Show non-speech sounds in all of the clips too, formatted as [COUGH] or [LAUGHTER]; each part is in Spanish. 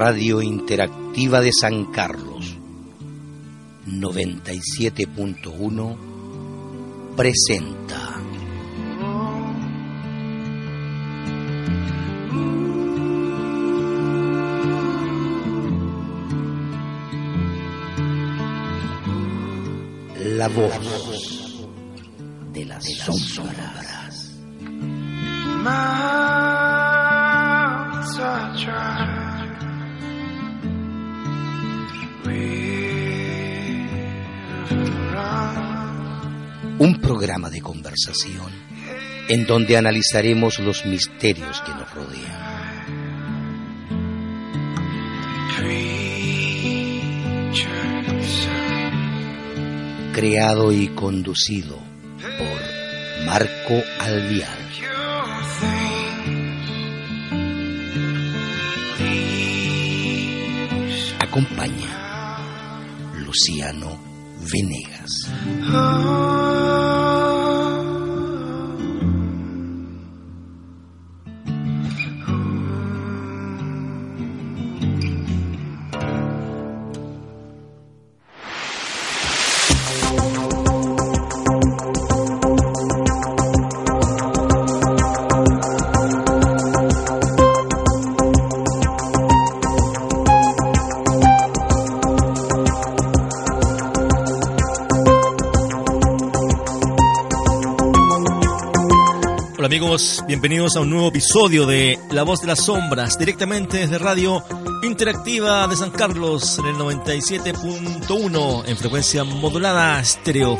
Radio Interactiva de San Carlos 97.1 presenta La voz de las sombras. Programa de conversación en donde analizaremos los misterios que nos rodean. Creado y conducido por Marco things. Acompaña Luciano Venegas. Amigos, bienvenidos a un nuevo episodio de La Voz de las Sombras, directamente desde Radio Interactiva de San Carlos en el 97.1 en frecuencia modulada estéreo.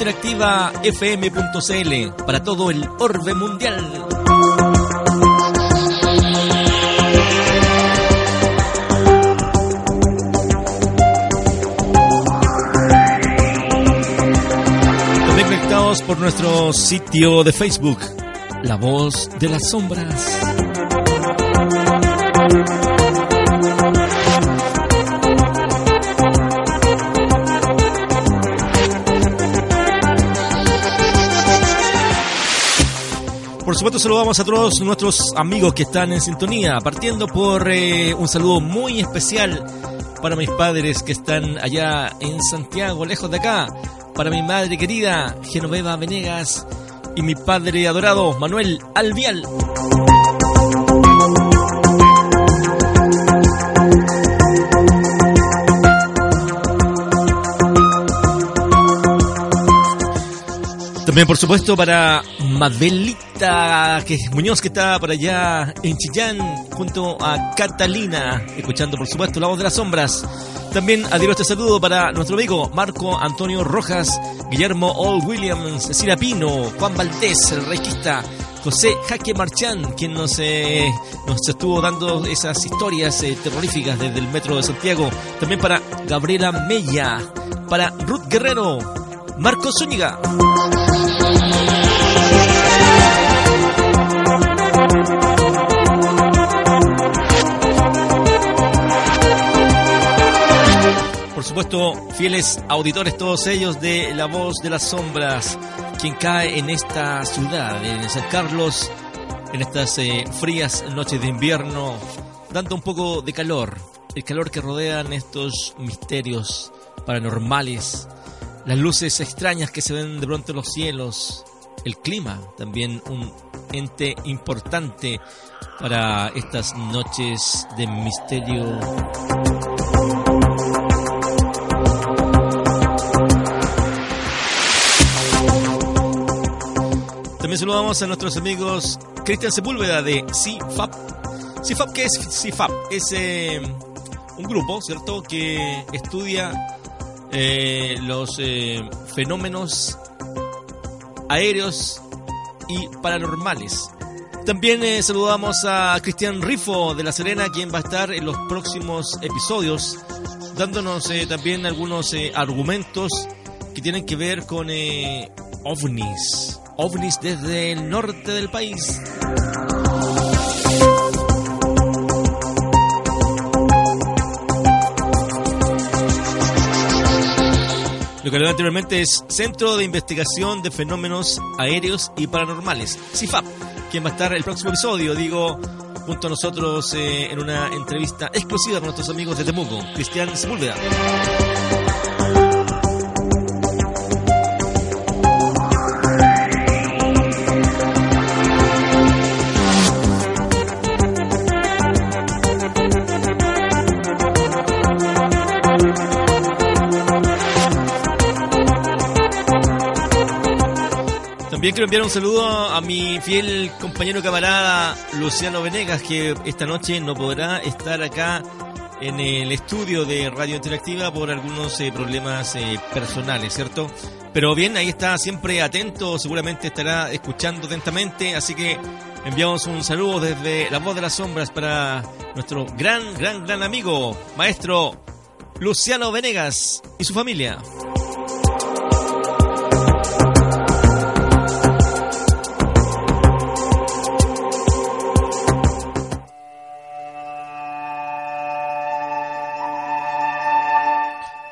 Interactiva FM.cl para todo el orbe mundial. Conectados por nuestro sitio de Facebook, La Voz de las Sombras. Por supuesto saludamos a todos nuestros amigos que están en sintonía, partiendo por eh, un saludo muy especial para mis padres que están allá en Santiago, lejos de acá, para mi madre querida Genoveva Venegas y mi padre adorado Manuel Alvial. También, por supuesto, para Que Muñoz, que está por allá en Chillán, junto a Catalina, escuchando, por supuesto, la voz de las sombras. También adhiero este saludo para nuestro amigo Marco Antonio Rojas, Guillermo All Williams, Cecilia Pino, Juan Valdés, el requista, José Jaque Marchán, quien nos, eh, nos estuvo dando esas historias eh, terroríficas desde el metro de Santiago. También para Gabriela Mella, para Ruth Guerrero, Marco Zúñiga. Supuesto, fieles auditores todos ellos de La Voz de las Sombras, quien cae en esta ciudad, en San Carlos, en estas eh, frías noches de invierno, dando un poco de calor, el calor que rodean estos misterios paranormales, las luces extrañas que se ven de pronto en los cielos, el clima, también un ente importante para estas noches de misterio. También saludamos a nuestros amigos Cristian Sepúlveda de CFAP. CFAP, ¿qué es CFAP? Es eh, un grupo, ¿cierto?, que estudia eh, los eh, fenómenos aéreos y paranormales. También saludamos a Cristian Rifo de La Serena, quien va a estar en los próximos episodios, dándonos también algunos argumentos que tienen que ver con ovnis. Ovnis desde el norte del país. Lo que hablaba anteriormente es Centro de Investigación de Fenómenos Aéreos y Paranormales, CIFAP, quien va a estar el próximo episodio, digo, junto a nosotros eh, en una entrevista exclusiva con nuestros amigos de Temuco, Cristian Sepúlveda. También quiero enviar un saludo a mi fiel compañero camarada Luciano Venegas, que esta noche no podrá estar acá en el estudio de Radio Interactiva por algunos eh, problemas eh, personales, ¿cierto? Pero bien, ahí está siempre atento, seguramente estará escuchando atentamente, así que enviamos un saludo desde La Voz de las Sombras para nuestro gran, gran, gran amigo, maestro Luciano Venegas y su familia.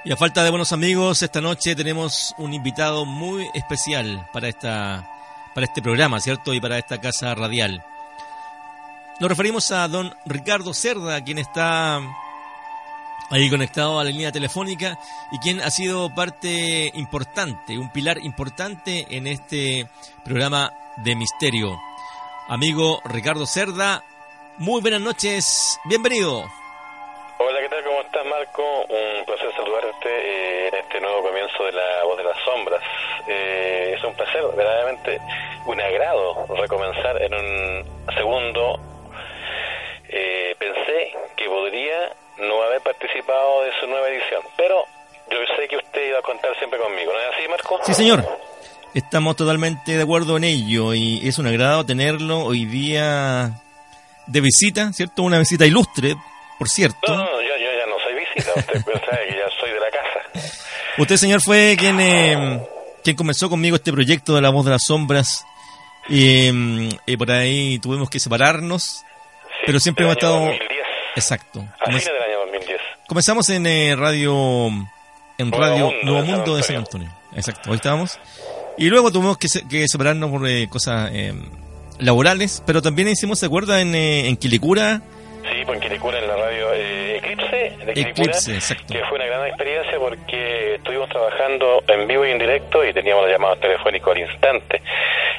Y a falta de buenos amigos, esta noche tenemos un invitado muy especial para esta para este programa, ¿cierto? Y para esta casa radial. Nos referimos a don Ricardo Cerda, quien está ahí conectado a la línea telefónica y quien ha sido parte importante, un pilar importante en este programa de misterio. Amigo Ricardo Cerda, muy buenas noches, bienvenido. Hola, ¿qué tal? ¿Cómo estás, Marco? Un placer este nuevo comienzo de La Voz de las Sombras. Eh, es un placer, verdaderamente un agrado recomenzar en un segundo. Eh, pensé que podría no haber participado de su nueva edición, pero yo sé que usted iba a contar siempre conmigo, ¿no es así, Marco? Sí, señor. Estamos totalmente de acuerdo en ello y es un agrado tenerlo hoy día de visita, ¿cierto? Una visita ilustre, por cierto. No, no, no, yo, yo ya no soy visita, usted [LAUGHS] sabe que ya soy de la casa. Usted, señor, fue quien, eh, quien comenzó conmigo este proyecto de La Voz de las Sombras y, y por ahí tuvimos que separarnos, Sí, pero siempre hemos estado... 2010, Exacto. a Comenzamos- fines del año 2010. Comenzamos en eh, radio en Nuevo radio Mundo Nuevo Mundo de San Antonio. Exacto, ahí estábamos. Y luego tuvimos que, se- que separarnos por eh, cosas eh, laborales, pero también hicimos, ¿se acuerda? En, eh, en Quilicura. Sí, pues en Quilicura, en la radio eh, Eclipse, de Eclipse, exacto. que fue una gran experiencia porque estuvimos trabajando en vivo y en directo y teníamos los llamados telefónicos al instante,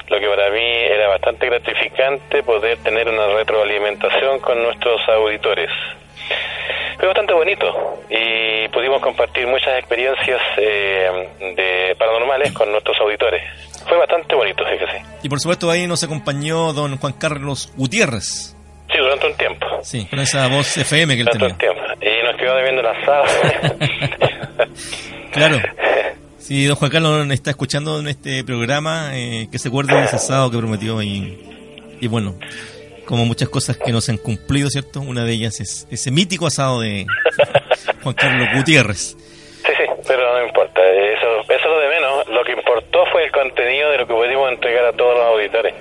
lo que para mí era bastante gratificante poder tener una retroalimentación con nuestros auditores. Fue bastante bonito y pudimos compartir muchas experiencias eh, de paranormales con nuestros auditores. Fue bastante bonito, fíjese. Y por supuesto ahí nos acompañó don Juan Carlos Gutiérrez. Sí, durante un tiempo. Sí, con esa voz FM que él Durante tenía. un tiempo. Y nos quedó debiendo el asado. [LAUGHS] Claro. Si don Juan Carlos está escuchando en este programa, eh, que se acuerde de ese asado que prometió y, y bueno, como muchas cosas que no se han cumplido, ¿cierto? Una de ellas es ese mítico asado de [LAUGHS] Juan Carlos Gutiérrez. Sí, sí, pero no importa, eso, eso es lo de menos. Lo que importó fue el contenido de lo que pudimos entregar a todos los auditores.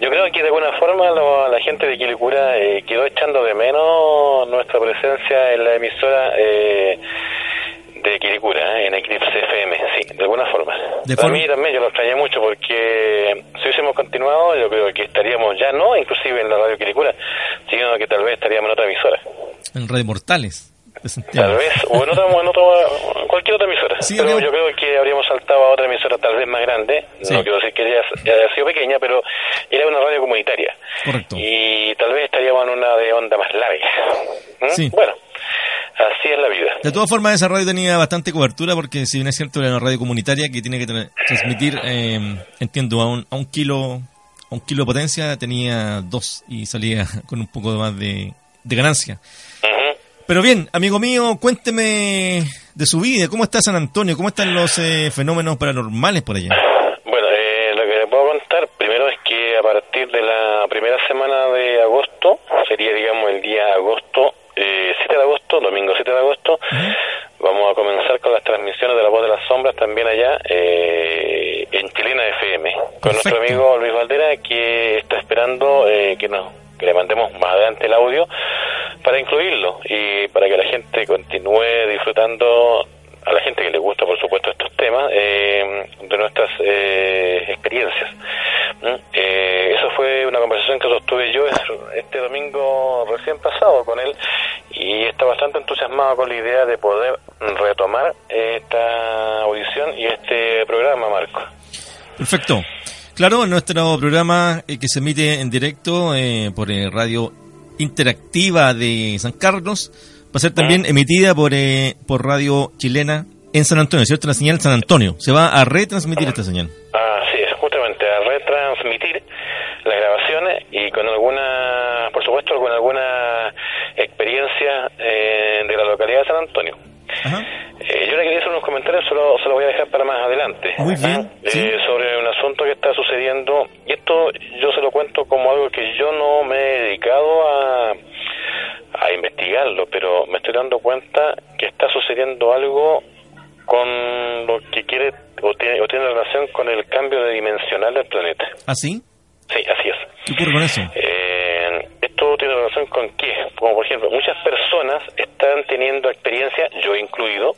Yo creo que de alguna forma lo- la gente de Quilicura eh, quedó echando de menos nuestra presencia en la emisora eh, de Quiricura, ¿eh? en Eclipse FM, sí, de alguna forma. De Para forma- mí también yo lo extrañé mucho porque si hubiésemos continuado yo creo que estaríamos ya no inclusive en la radio Quiricura, sino que tal vez estaríamos en otra emisora. En Radio Mortales. Tal vez, o en otra, en otra- cualquier otra emisora. Sí, pero yo creo que habríamos saltado a otra emisora tal vez más grande. Sí. No quiero decir que haya, haya sido pequeña, pero era una radio comunitaria. Correcto. Y tal vez estaríamos en una de onda más larga. ¿Mm? Sí. Bueno, así es la vida. De todas formas, esa radio tenía bastante cobertura porque, si bien es cierto, era una radio comunitaria que tiene que tra- transmitir, eh, entiendo, a un, a un kilo a un kilo de potencia, tenía dos y salía [LAUGHS] con un poco más de, de ganancia. Pero bien, amigo mío, cuénteme de su vida. ¿Cómo está San Antonio? ¿Cómo están los eh, fenómenos paranormales por allá? Bueno, eh, lo que le puedo contar primero es que a partir de la primera semana de agosto, sería digamos el día agosto, eh, 7 de agosto, domingo 7 de agosto, vamos a comenzar con las transmisiones de La Voz de las Sombras también allá eh, en Chilena FM, con nuestro amigo Luis Valdera que está esperando eh, que nos que le mandemos más adelante el audio para incluirlo y para que la gente continúe disfrutando a la gente que le gusta, por supuesto, estos temas, eh, de nuestras eh, experiencias. Eh, eso fue una conversación que sostuve yo este domingo recién pasado con él y está bastante entusiasmado con la idea de poder retomar esta audición y este programa, Marco. Perfecto. Claro, nuestro programa eh, que se emite en directo eh, por eh, Radio Interactiva de San Carlos va a ser también emitida por, eh, por Radio Chilena en San Antonio, ¿cierto? La señal San Antonio. Se va a retransmitir esta señal. Así es, justamente a retransmitir las grabaciones y con alguna, por supuesto, con alguna experiencia eh, de la localidad de San Antonio. Ajá. Eh, yo le quería hacer unos comentarios, se los voy a dejar para más adelante. Muy bien, ¿eh? sí. Sobre un asunto que está sucediendo, y esto yo se lo cuento como algo que yo no me he dedicado a, a investigarlo, pero me estoy dando cuenta que está sucediendo algo con lo que quiere o tiene, o tiene relación con el cambio de dimensional del planeta. ¿Ah, sí? Sí, así es. ¿Qué ocurre con eso? Eh, esto tiene relación con qué? Como por ejemplo, muchas personas están teniendo experiencias, yo incluido,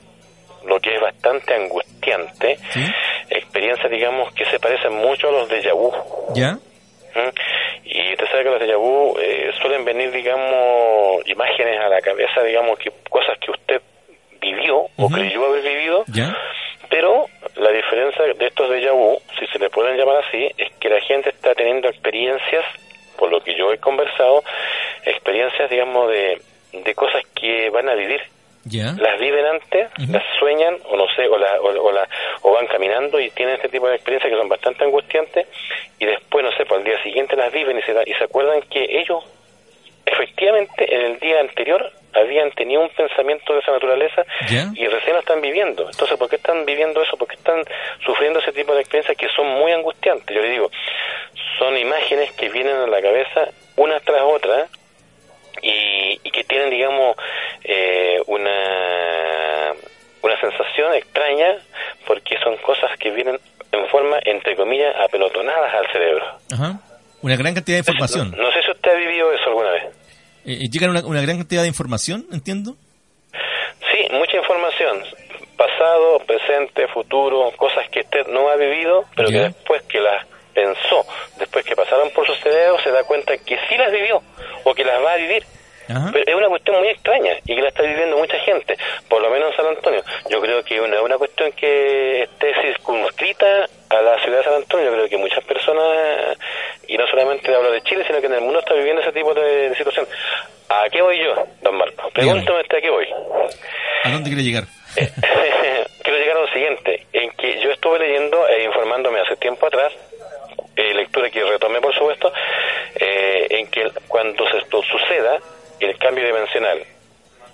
lo que es bastante angustiante, ¿Sí? experiencias, digamos, que se parecen mucho a los de vu. ¿Ya? ¿Mm? Y usted sabe que los de vu eh, suelen venir, digamos, imágenes a la cabeza, digamos, que cosas que usted vivió o Ujú. creyó haber vivido, ¿Ya? pero la diferencia de estos de vu, si se le pueden llamar así, es que la gente está teniendo experiencias, por lo que yo he conversado, experiencias, digamos, de, de cosas que van a vivir. Las viven antes, las sueñan, o no sé, o, la, o, o la- o van caminando y tienen este tipo de experiencias que son bastante angustiantes, y después, no sé, pues al día siguiente las viven y se, da- y se acuerdan que ellos, efectivamente, en el día anterior habían tenido un pensamiento de esa naturaleza y recién lo están viviendo. Entonces, ¿por qué están viviendo eso? ¿Por qué están sufriendo ese tipo de experiencias que son muy angustiantes? Yo le digo, son imágenes que vienen a la cabeza una tras otra y, y que tienen, digamos, eh, una, una sensación extraña porque son cosas que vienen en forma, entre comillas, apelotonadas al cerebro. Ajá. Una gran cantidad de información. No, no sé si usted ha vivido eso alguna vez. Eh, ¿Llega una, una gran cantidad de información, entiendo? Sí, mucha información. Pasado, presente, futuro, cosas que usted no ha vivido, pero que después que las pensó, después que pasaron por su cerebro, se da cuenta que sí las vivió o que las va a vivir. Ajá. Pero es una cuestión muy extraña y que la está viviendo mucha gente, por lo menos en San Antonio. Yo creo que una, una cuestión que esté circunscrita a la ciudad de San Antonio, yo creo que muchas personas, y no solamente hablo de Chile, sino que en el mundo está viviendo ese tipo de, de situación. ¿A qué voy yo, don Marco? Pregúntame usted a qué voy. ¿A dónde quiere llegar? [LAUGHS] Quiero llegar a lo siguiente, en que yo estuve leyendo e informándome hace tiempo atrás, eh, lectura que retomé por supuesto, eh, en que cuando se, esto suceda el cambio dimensional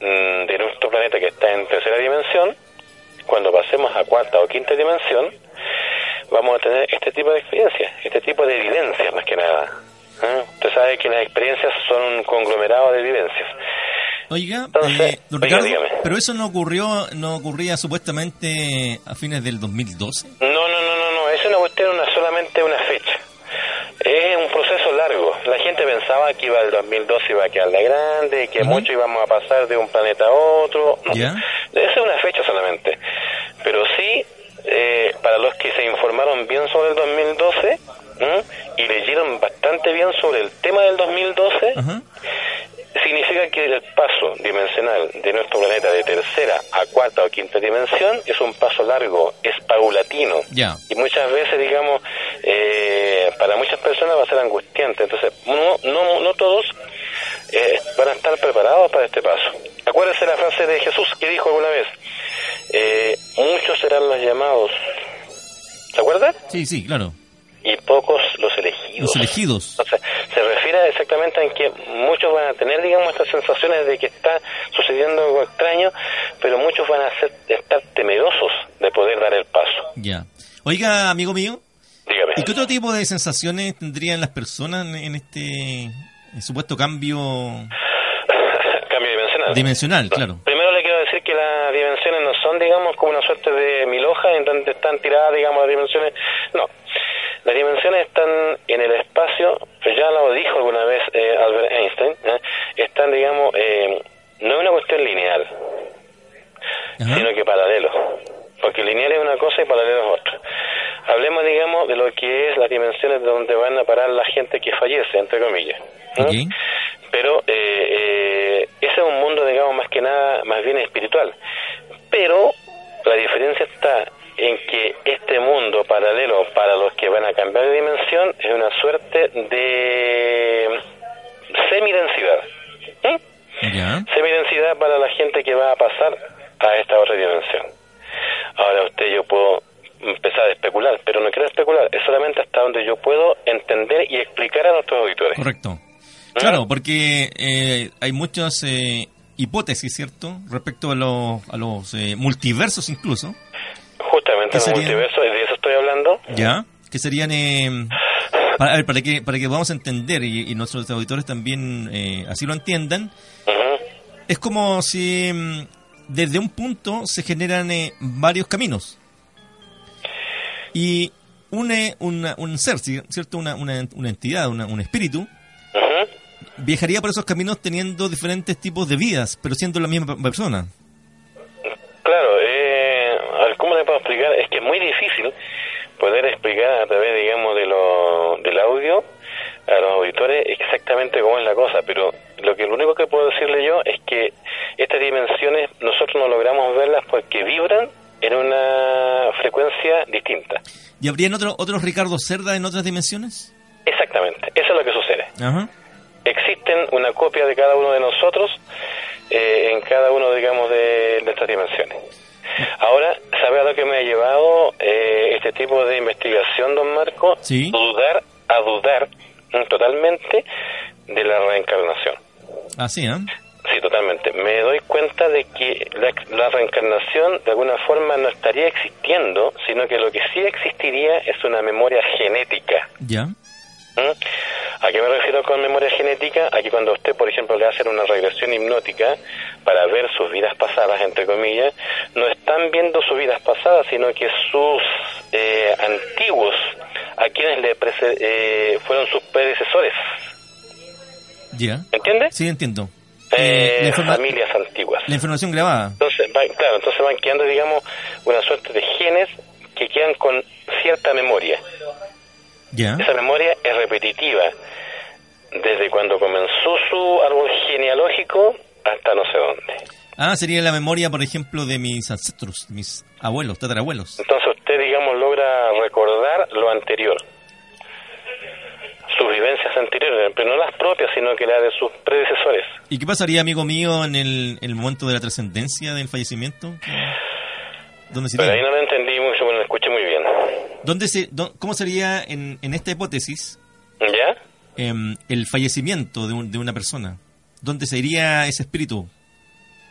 mm, de nuestro planeta que está en tercera dimensión, cuando pasemos a cuarta o quinta dimensión, vamos a tener este tipo de experiencias, este tipo de evidencias más que nada. ¿eh? Usted sabe que las experiencias son un conglomerado de evidencias. Oiga, Entonces, eh, don oiga, Ricardo, pero eso no ocurrió, no ocurría supuestamente a fines del 2012. No, no, no, no, no, es una cuestión, una, solamente una fecha. Es un proceso largo. La gente pensaba que iba el 2012 iba a quedar la grande, que mucho íbamos a pasar de un planeta a otro. No. ¿Ya? Esa es una fecha solamente. Pero sí, eh, para los que se informaron bien sobre el 2012 ¿m? y leyeron bastante bien sobre el tema del 2012, Ajá. significa que el paso dimensional de nuestro planeta de tercera a cuarta o quinta dimensión es un paso largo, es paulatino. Ya. Y muchas veces, digamos, eh, para muchas personas va a ser angustiante. Entonces, no, no, no todos eh, van a estar preparados para este paso. Acuérdense la frase de Jesús que dijo alguna vez, eh, muchos serán los llamados, ¿se acuerdan? Sí, sí, claro. Y pocos los elegidos. Los elegidos. Entonces, exactamente en que muchos van a tener, digamos, estas sensaciones de que está sucediendo algo extraño, pero muchos van a ser, estar temerosos de poder dar el paso. Ya. Oiga, amigo mío, Dígame. ¿y qué otro tipo de sensaciones tendrían las personas en- este supuesto cambio [LAUGHS] Cambio dimensional. dimensional? Claro. Primero le quiero decir que las dimensiones no son, digamos, como una suerte de mil hojas en donde están tiradas, digamos, las dimensiones. No. Las dimensiones están en el espacio, ya lo dijo alguna vez eh, Albert Einstein, ¿eh? están, digamos, eh, no es una cuestión lineal, Ajá. sino que paralelo. Porque lineal es una cosa y paralelo es otra. Hablemos, digamos, de lo que es las dimensiones de donde van a parar la gente que fallece, entre comillas. ¿no? Ok. Pero eh, eh, ese es un mundo, digamos, más que nada, más bien espiritual. Pero la diferencia está en que este mundo paralelo para los que van a cambiar de dimensión es una suerte de semidensidad. ¿Mm? Semidensidad para la gente que va a pasar a esta otra dimensión. Ahora usted yo puedo empezar a especular, pero no quiero especular, es solamente hasta donde yo puedo entender y explicar a nuestros auditores. Correcto. Claro, porque eh, hay muchas eh, hipótesis, ¿cierto? Respecto a los, a los eh, multiversos incluso, Justamente ¿Qué en el multiverso, de eso estoy hablando. ¿ya? Que serían... eh, para, a ver, para que, para que podamos entender y, y nuestros auditores también eh, así lo entiendan, es como si mm, desde un punto se generan eh, varios caminos. Y un, eh, una- un ser, ¿sí- ¿cierto? Una, una, una entidad, una- un espíritu, viajaría por esos caminos teniendo diferentes tipos de vidas, pero siendo la misma persona. Claro, eh, a ver, ¿cómo le puedo explicar? Es que es muy difícil poder explicar a través, digamos, de lo, del audio a los auditores exactamente cómo es la cosa, pero lo que lo único que puedo decirle yo es que estas dimensiones nosotros no logramos verlas porque vibran en una frecuencia distinta. ¿Y habrían otro, otros Ricardo Cerda en otras dimensiones? Exactamente, eso es lo que sucede. Ajá. existen una copia de cada uno de nosotros eh, en cada uno, digamos, de nuestras dimensiones. Ahora, ¿sabe a lo que me ha llevado eh, este tipo de investigación, don Marco? Sí. Dudar, a dudar totalmente de la reencarnación. Así, ¿ah? Sí, totalmente. Me doy cuenta de que la, la reencarnación de alguna forma no estaría existiendo, sino que lo que sí existiría es una memoria genética. Ya. ¿Mm? ¿A qué me refiero con memoria genética? A que cuando usted, por ejemplo, le hacen una regresión hipnótica para ver sus vidas pasadas, entre comillas, no están viendo sus vidas pasadas, sino que sus eh, antiguos, a quienes le prece- eh, fueron sus predecesores. Ya. ¿Entiende? Sí, entiendo. Eh, Eh, familias antiguas. la información grabada. Entonces, va- claro, entonces van quedando, digamos, una suerte de genes que quedan con cierta memoria. Ya. Esa memoria es repetitiva desde cuando comenzó su árbol genealógico hasta no sé dónde. Ah, sería la memoria, por ejemplo, de mis ancestros, mis abuelos, tatarabuelos. Entonces usted, digamos, logra recordar lo anterior. Sus vivencias anteriores, pero no las propias, sino que las de sus predecesores. ¿Y qué pasaría, amigo mío, en el, el momento de la trascendencia del fallecimiento? ¿Dónde Pero ahí sería? no lo entendí mucho, bueno, lo escuché muy bien. ¿Dónde se, ¿Cómo sería en, en esta hipótesis ¿Ya? em, el fallecimiento de, un- de una persona? ¿Dónde se iría ese espíritu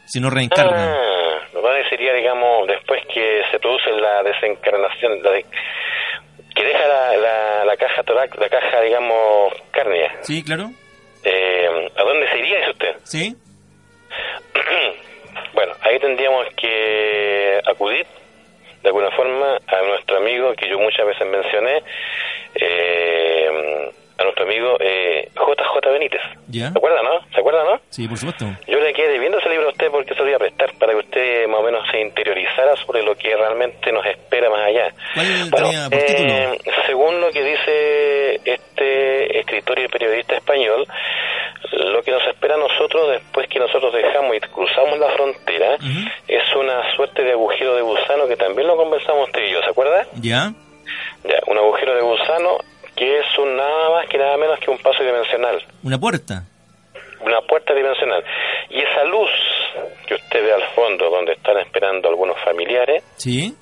si no reencarna? Ah, lo que sería, digamos, después que se produce la desencarnación, la de- que deja la, la, la caja torac, la caja, digamos, cárnea. Sí, claro. Eh, ¿A dónde se iría, dice usted? Sí. [CLEARS THROAT] bueno, ahí tendríamos que acudir de alguna forma a nuestro amigo que yo muchas veces mencioné, eh, a nuestro amigo eh, JJ Benítez. ¿Ya? ¿Se acuerda, no? ¿Se acuerda, no? Sí, por supuesto. Yo le quedé debiendo ese libro a usted porque se lo iba a prestar para que usted más o menos se interiorizara sobre lo que realmente nos espera más allá. ¿Cuál Bueno, título? eh, según lo que dice este escritor y periodista español, lo que nos espera a nosotros después que nosotros dejamos y cruzamos la frontera es una suerte de agujero de gusano que también lo conversamos usted y yo, ¿se acuerda? ¿Ya? Ya, un agujero de gusano que es un nada más que nada menos que un paso dimensional, Una puerta. una puerta dimensional. Y esa luz que usted ve al fondo, donde están esperando algunos familiares, Sí.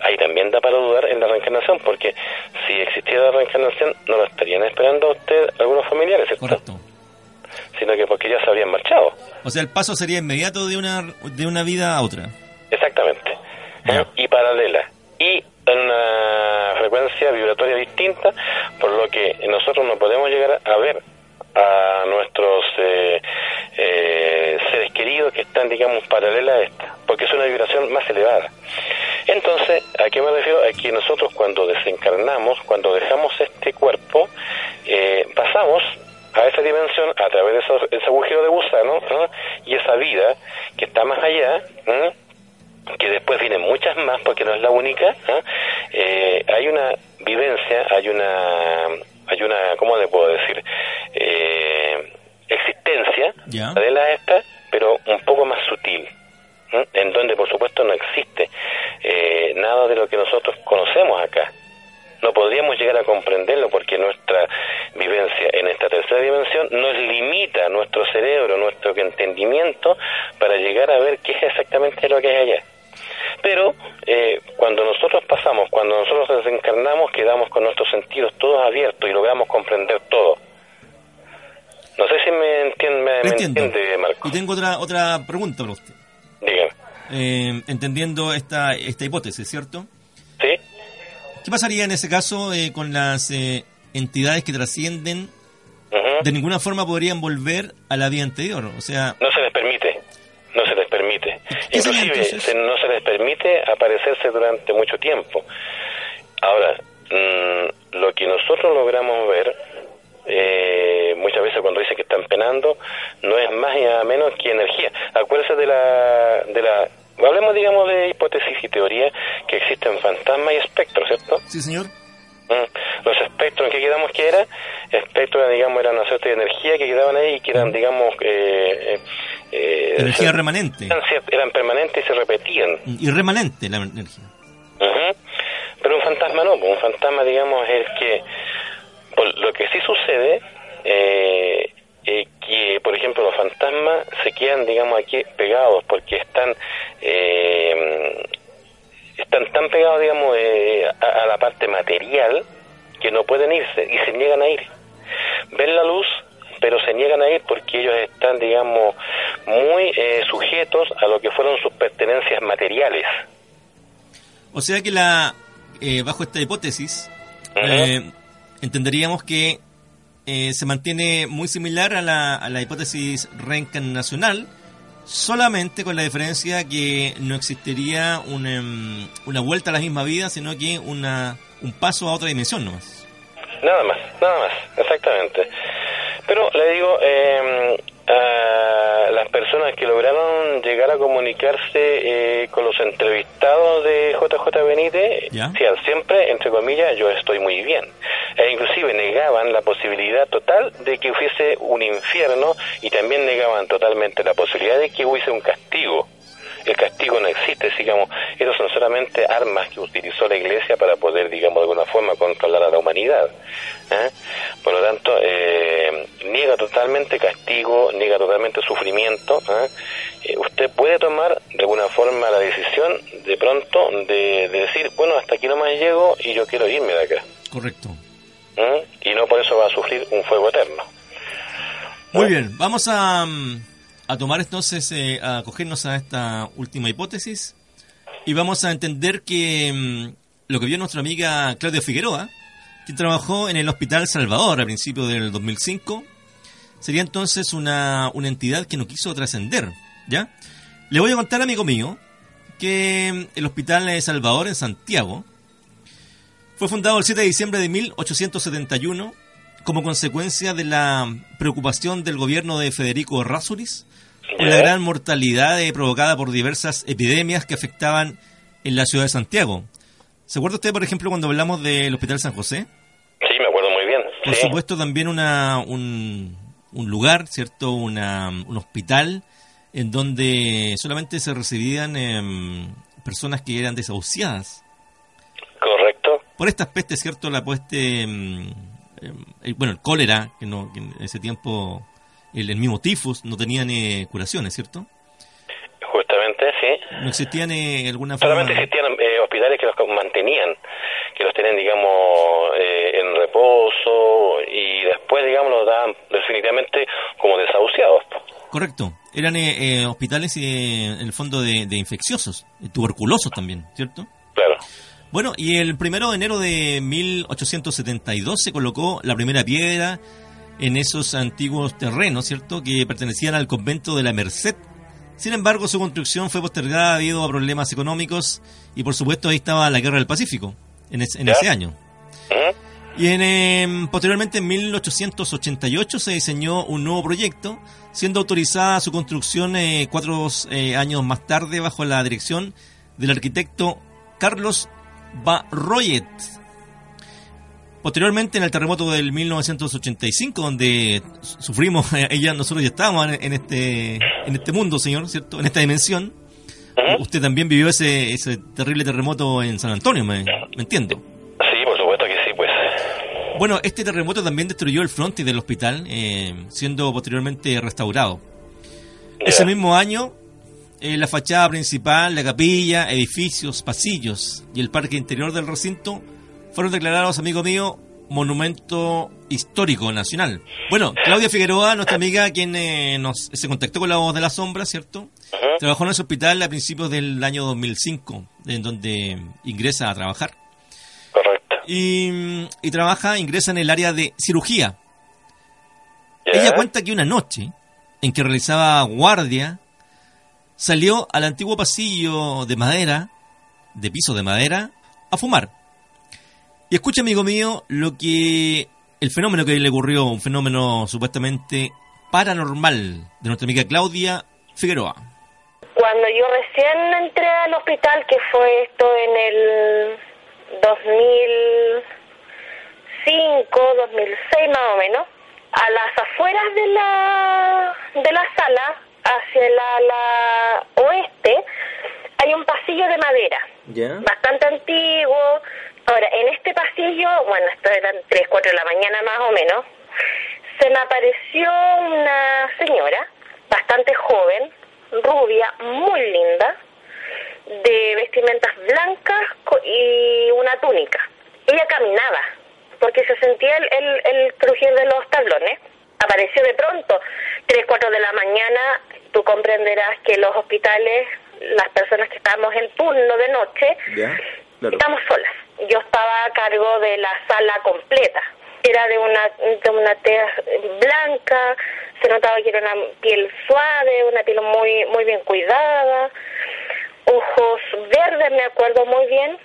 ahí también da para dudar en la reencarnación, porque si existiera la reencarnación, no lo estarían esperando a usted algunos familiares, ¿cierto? Correcto. Sino que porque ya se habrían marchado. O sea, el paso sería inmediato de una, de una vida a otra. Exactamente. ¿Eh? Y paralela. Y en una frecuencia vibratoria distinta, por lo que nosotros no podemos llegar a ver a nuestros eh, eh, seres queridos que están, digamos, paralelas a esta, porque es una vibración más elevada. Entonces, ¿a qué me refiero? A que nosotros cuando desencarnamos, cuando dejamos este cuerpo, eh, pasamos a esa dimensión a través de esos- ese agujero de gusano ¿no? y esa vida que está más allá, ¿no? que después vienen muchas más porque no es la única. Eh, hay una vivencia hay una hay una cómo le puedo decir Eh, existencia de la esta pero un poco más sutil en donde por supuesto no existe eh, nada de lo que nosotros conocemos acá no podríamos llegar a comprenderlo porque nuestra vivencia en esta tercera dimensión nos limita nuestro cerebro, nuestro entendimiento para llegar a ver qué es exactamente lo que hay allá. Pero eh, cuando nosotros pasamos, cuando nosotros desencarnamos, quedamos con nuestros sentidos todos abiertos y logramos comprender todo. No sé si me entiende, me, entiende Marco. Y tengo otra, otra pregunta para usted. Dígame. Eh, entendiendo esta, esta hipótesis, ¿cierto? ¿Qué pasaría en ese caso eh, con las eh, entidades que trascienden? Ujú. De ninguna forma podrían volver a la vida anterior. O sea, No se les permite, no se les permite. ¿Qué sería Inclusive se- no se les permite aparecerse durante mucho tiempo. Ahora, mm, lo que nosotros logramos ver, eh, muchas veces cuando dice que están penando, no es más y nada menos que energía. Acuérdense de la... De la Hablemos, digamos, de hipótesis y teoría que existen fantasmas y espectros, ¿cierto? sí, señor. Mm. Los espectros, ¿en qué quedamos que era? Espectros, digamos, eran una suerte de energía que quedaban ahí y que eran, digamos, eh, eh, eh, Energía se- remanente. eran, eran permanentes y se repetían. Y remanente la energía. Pero un fantasma no, pues, un fantasma, digamos, es el que, por lo que sí sucede, eh, eh, que, por ejemplo, los fantasmas se quedan, digamos, aquí pegados porque están, eh, están tan pegados, digamos, eh, a, a la parte material que no pueden irse y se niegan a ir. Ven la luz, pero se niegan a ir porque ellos están, digamos, muy eh, sujetos a lo que fueron sus pertenencias materiales. O sea que la eh, bajo esta hipótesis eh, entenderíamos que eh, se mantiene muy similar a la, a la hipótesis reencarnacional, solamente con la diferencia que no existiría un, em, una vuelta a la misma vida, sino que una, un paso a otra dimensión nomás. Nada más, nada más, exactamente. Pero le digo, eh, a las personas que lograron llegar a comunicarse eh, con los entrevistados de JJ Benítez, ¿Ya? decían siempre, entre comillas, yo estoy muy bien. E inclusive negaban la posibilidad total de que hubiese un infierno y también negaban totalmente la posibilidad de que hubiese un castigo. El castigo no existe, digamos, esas son solamente armas que utilizó la Iglesia para poder, digamos, de alguna forma controlar a la humanidad. ¿eh? Por lo tanto, eh, niega totalmente castigo, niega totalmente sufrimiento. ¿eh? Eh, usted puede tomar de alguna forma la decisión de pronto de, de decir, bueno, hasta aquí nomás llego y yo quiero irme de acá. Correcto. ¿eh? Y no por eso va a sufrir un fuego eterno. Muy bien, vamos a, mm, a tomar entonces, eh, a acogernos a esta última hipótesis y vamos a entender que mm, lo que vio nuestra amiga Claudia Figueroa, quien trabajó en el Hospital Salvador a principios del 2005, sería entonces una, una entidad que no quiso trascender, ¿ya? Le voy a contar, amigo mío, que mm, el Hospital de Salvador en Santiago fue fundado el 7 de diciembre de 1871 como consecuencia de la preocupación del gobierno de Federico Errázuriz por la gran mortalidad eh, provocada por diversas epidemias que afectaban en la ciudad de Santiago. ¿Se acuerda usted, por ejemplo, cuando hablamos del Hospital San José? Sí, me acuerdo muy bien. Por sí. supuesto, también una, un, un lugar, ¿cierto? Una, un hospital en donde solamente se recibían em, personas que eran desahuciadas. Correcto. Por estas pestes, ¿cierto? La peste, em, eh, bueno, el cólera, que, no, que en ese tiempo, el, el mismo tifus, no tenían eh, curaciones, ¿cierto? Justamente, sí. No existían eh, alguna forma... Solamente existían eh, hospitales que los mantenían, que los tenían, digamos, eh, en reposo y después, digamos, los daban definitivamente como desahuciados. Correcto. Eran eh, hospitales, eh, en el fondo, de, de infecciosos, tuberculosos también, ¿cierto? Claro. Bueno, y el primero de enero de 1872 se colocó la primera piedra en esos antiguos terrenos, ¿cierto?, que pertenecían al convento de la Merced. Sin embargo, su construcción fue postergada debido a problemas económicos y, por supuesto, ahí estaba la Guerra del Pacífico en, es- en ese año. Ujú. Y en, em, posteriormente, en 1888, se diseñó un nuevo proyecto, siendo autorizada su construcción eh, cuatro eh, años más tarde bajo la dirección del arquitecto Carlos Barroyet. Posteriormente, en el terremoto del 1985, donde su- sufrimos, [LAUGHS] ella, nosotros ya estábamos en, este, en este mundo, señor, ¿cierto? En esta dimensión. Usted también vivió ese, ese terrible terremoto en San Antonio, me, me entiendo. Sí, por supuesto que sí, pues. Bueno, este terremoto también destruyó el frontis del hospital, eh, siendo posteriormente restaurado. Ese mismo año, eh, la fachada principal, la capilla, edificios, pasillos y el parque interior del recinto fueron declarados, amigo mío, monumento histórico nacional. Bueno, Claudia Figueroa, nuestra amiga, quien eh, nos se contactó con la voz de la sombra, ¿cierto? Trabajó en ese hospital a principios del año 2005, en donde ingresa a trabajar Correcto. y, y trabaja, ingresa en el área de cirugía. Ella cuenta que una noche en que realizaba guardia, salió al antiguo pasillo de madera, de piso de madera, a fumar. Y escucha, amigo mío, lo que el fenómeno que le ocurrió, un fenómeno supuestamente paranormal de nuestra amiga Claudia Figueroa. Cuando yo recién entré al hospital, que fue esto en el 2005, 2006 más o menos, a las afueras de la, de la sala, hacia el ala oeste, hay un pasillo de madera, bastante antiguo. Ahora, en este pasillo, bueno, esto eran 3, 4 de la mañana más o menos, se me apareció una señora, bastante joven, rubia, muy linda, de vestimentas blancas y una túnica. Ella caminaba, porque se sentía el, el, el crujir de los tablones. Apareció de pronto, 3, 4 de la mañana, tú comprenderás que los hospitales, las personas que estamos en turno de noche. Estamos solas. Yo estaba a cargo de la sala completa. Era de una de una tez blanca, se notaba que era una piel suave, una piel muy muy bien cuidada, ojos verdes, me acuerdo muy bien,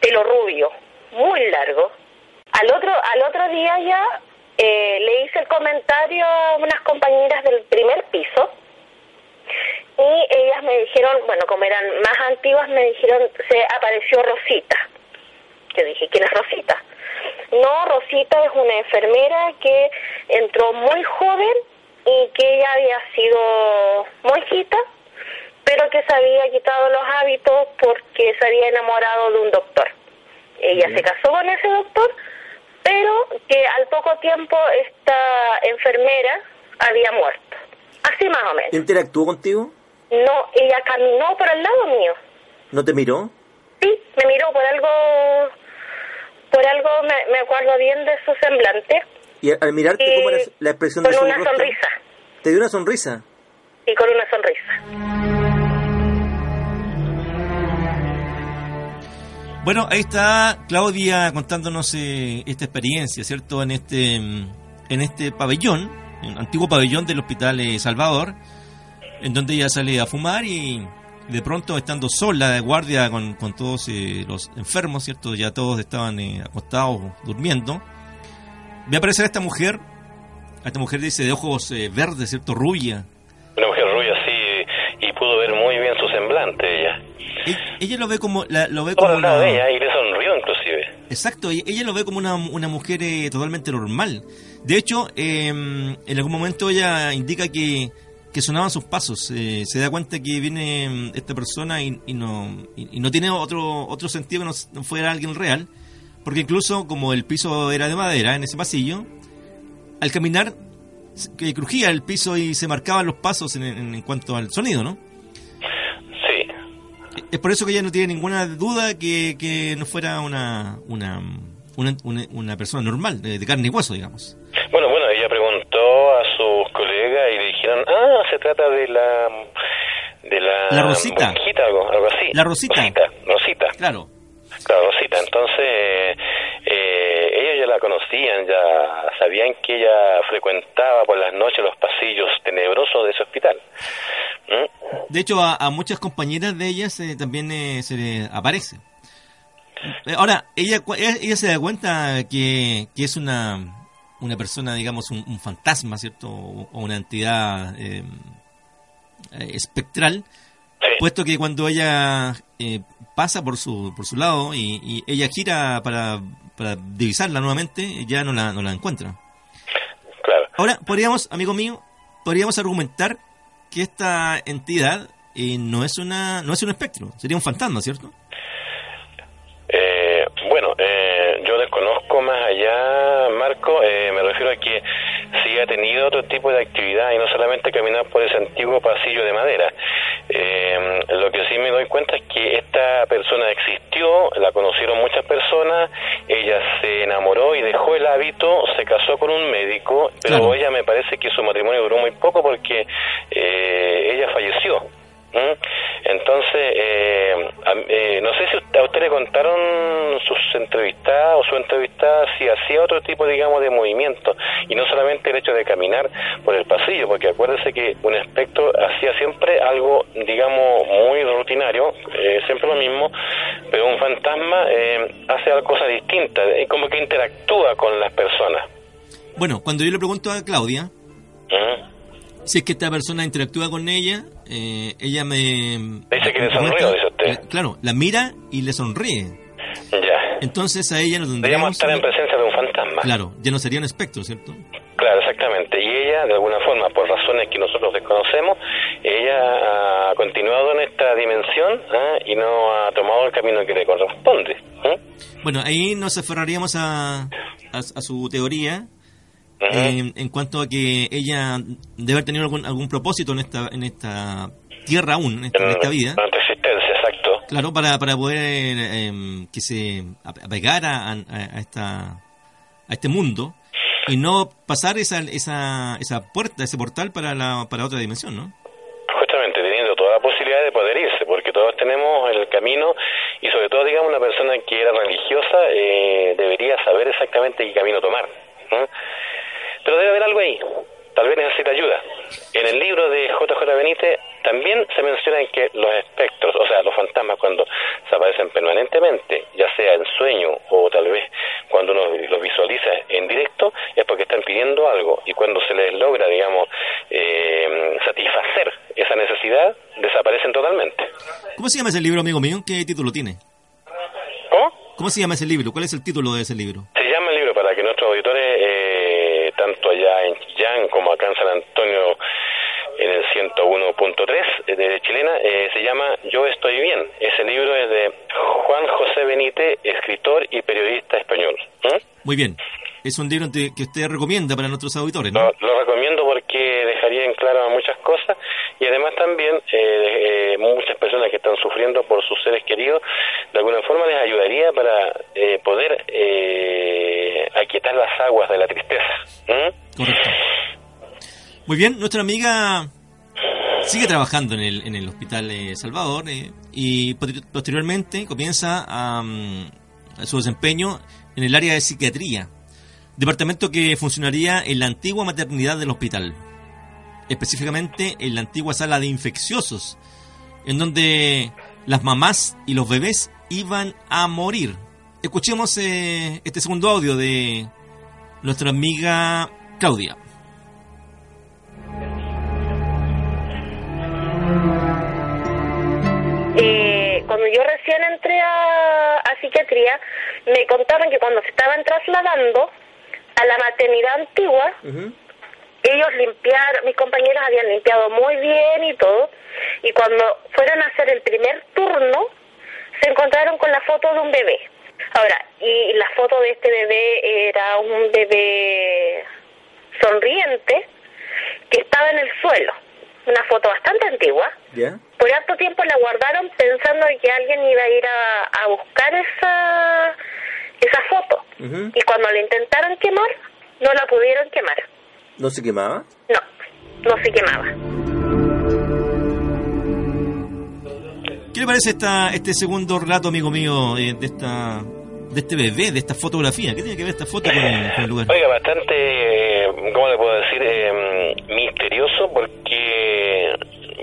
pelo rubio, muy largo. Al otro al otro día ya eh, le hice el comentario a unas compañeras del primer piso y ellas me dijeron, bueno, como eran más antiguas, me dijeron, se apareció Rosita. Yo dije, ¿quién es Rosita? No, Rosita es una enfermera que entró muy joven y que ella había sido monjita, pero que se había quitado los hábitos porque se había enamorado de un doctor. Ella se casó con ese doctor, pero que al poco tiempo esta enfermera había muerto. Así más o menos. ¿Interactuó contigo? No, ella caminó por el lado mío. ¿No te miró? Sí, me miró por algo, por algo me, me acuerdo bien de su semblante. Y al mirarte, Y ¿cómo era la expresión de con su una rostro? sonrisa. ¿Te dio una sonrisa? Y con una sonrisa. Bueno, ahí está Claudia contándonos eh, esta experiencia, ¿cierto? En este, en este pabellón, antiguo pabellón del Hospital eh, Salvador, en donde ella sale a fumar y de pronto estando sola de guardia con, con todos eh, los enfermos, ¿cierto? Ya todos estaban eh, acostados durmiendo. ve aparecer a esta mujer, a esta mujer dice de ojos eh, verdes, ¿cierto? Rubia. Una mujer rubia así y pudo ver muy bien su semblante ella. E- Ella lo ve como, la- lo ve como de ella y le sonrió inclusive. Exacto, y ella lo ve como una, una mujer eh, totalmente normal. De hecho, eh, en algún momento ella indica que, que sonaban sus pasos. eh, se da cuenta que viene mm, esta persona y, no, y, no tiene otro, otro sentido que no, fuera alguien real. Porque incluso como el piso era de madera en ese pasillo, al caminar crujía el piso y se marcaban los pasos en- en cuanto al sonido, ¿no? Es por eso que ella no tiene ninguna duda que, que no fuera una, una, una, una- una persona normal, de, de carne y hueso, digamos. Bueno, bueno, ella preguntó a sus colegas y le dijeron, ah, se trata de la... De la... La Rosita. Algo, algo así. La Rosita. Rosita, Rosita. Claro. Claro, Rosita. Entonces, eh, ellos ya la conocían, ya sabían que ella frecuentaba por las noches los pasillos tenebrosos de ese hospital. De hecho, a, a muchas compañeras de ellas eh, también eh, se le aparece. Eh, Ahora, ella, ella, se da cuenta que, que es una, una persona, digamos, un, un fantasma, ¿cierto? O, o una entidad eh, eh, espectral, puesto que cuando ella pasa por su, por su lado y, y ella gira para, para divisarla nuevamente, ya no la, no la encuentra. Claro. Ahora, podríamos, amigo mío, podríamos argumentar que esta entidad eh, no es una no es un espectro, sería un fantasma, ¿cierto? Eh, bueno, eh, yo desconozco más allá, Marco, eh, me refiero a que ha tenido otro tipo de actividad y no solamente caminar por ese antiguo pasillo de madera. Eh, lo que sí me doy cuenta es que esta persona existió, la conocieron muchas personas, ella se enamoró y dejó el hábito, se casó con un médico, pero Claro. ella me parece que su matrimonio duró muy poco porque eh, ella falleció. ¿Mm? Entonces, eh, a- eh, no sé si usted- a usted le contaron sus entrevistadas o su entrevistada si hacía otro tipo, digamos, de movimiento y no solamente el hecho de caminar por el pasillo, porque acuérdese que un espectro hacía siempre algo, digamos, muy rutinario, eh, siempre lo mismo, pero un fantasma eh, hace algo cosas distintas, eh, como que interactúa con las personas. Bueno, cuando yo le pregunto a Claudia ¿Mm? si es que esta persona interactúa con ella, eh, ella me... Dice que le sonrió, dice usted. eh, Claro, la mira y le sonríe. Ya. Entonces a ella no Deberíamos tendríamos... estar en presencia de un fantasma. Claro, ya no sería un espectro, ¿cierto? Claro, exactamente. Y ella, de alguna forma, por razones que nosotros desconocemos, ella ha continuado en esta dimensión ¿ah? y no ha tomado el camino que le corresponde. ¿eh? Bueno, ahí nos aferraríamos a, a, a su teoría Eh, en cuanto a que ella debe haber tenido algún, algún propósito en esta, en esta tierra aún, en esta, en esta vida. En existencia, exacto. Claro, para, para poder eh, que se apegara a, a, a esta, a este mundo y no pasar esa, esa, esa puerta, ese portal para, la, para otra dimensión, ¿no? Justamente teniendo toda la posibilidad de poder irse, porque todos tenemos el camino y sobre todo, digamos, una persona que era religiosa eh, debería saber exactamente qué camino tomar. ¿eh? Pero debe haber algo ahí. Tal vez necesita ayuda. En el libro de JJ Benítez también se menciona que los espectros, o sea, los fantasmas cuando se aparecen permanentemente, ya sea en sueño o tal vez cuando uno los visualiza en directo, es porque están pidiendo algo y cuando se les logra, digamos, eh, satisfacer esa necesidad, desaparecen totalmente. ¿Cómo se llama ese libro, amigo mío? ¿Qué título tiene? ¿Cómo? ¿Cómo se llama ese libro? ¿Cuál es el título de ese libro? Se llama el libro para que nuestros auditores, tanto allá en Chillán como acá en San Antonio, en el 101.3 de Chilena, eh, se llama Yo estoy bien. Ese libro es de Juan José Benítez, escritor y periodista español. ¿Mm? Muy bien. Es un libro que usted recomienda para nuestros auditores, ¿no? Lo, lo recomiendo porque dejaría en claro muchas cosas y además también eh, eh, muchas personas que están sufriendo por sus seres queridos, de alguna forma les ayudaría para eh, poder eh, aquietar las aguas de la tristeza. ¿Mm? Correcto. Muy bien, nuestra amiga sigue trabajando en el, en el Hospital Salvador y posteri- posteriormente comienza a, a su desempeño en el área de psiquiatría, departamento que funcionaría en la antigua maternidad del hospital, específicamente en la antigua sala de infecciosos, en donde las mamás y los bebés iban a morir. Escuchemos eh, este segundo audio de, nuestra amiga Claudia. Eh, cuando yo recién entré a, psiquiatría, me contaron que cuando se estaban trasladando a la maternidad antigua, ellos limpiaron, mis compañeros habían limpiado muy bien y todo, y cuando fueron a hacer el primer turno, se encontraron con la foto de un bebé. Ahora, y la foto de este bebé era un bebé sonriente que estaba en el suelo, una foto bastante antigua. Por harto tiempo la guardaron pensando que alguien iba a ir a, a buscar esa, esa foto. Y cuando la intentaron quemar, no la pudieron quemar. ¿No se quemaba? No, no se quemaba. ¿Qué le parece esta, este segundo relato, amigo mío, eh, de esta de este bebé, de esta fotografía? ¿Qué tiene que ver esta foto con el, con el lugar? Oiga, bastante, eh, ¿cómo le puedo decir? Eh, misterioso porque,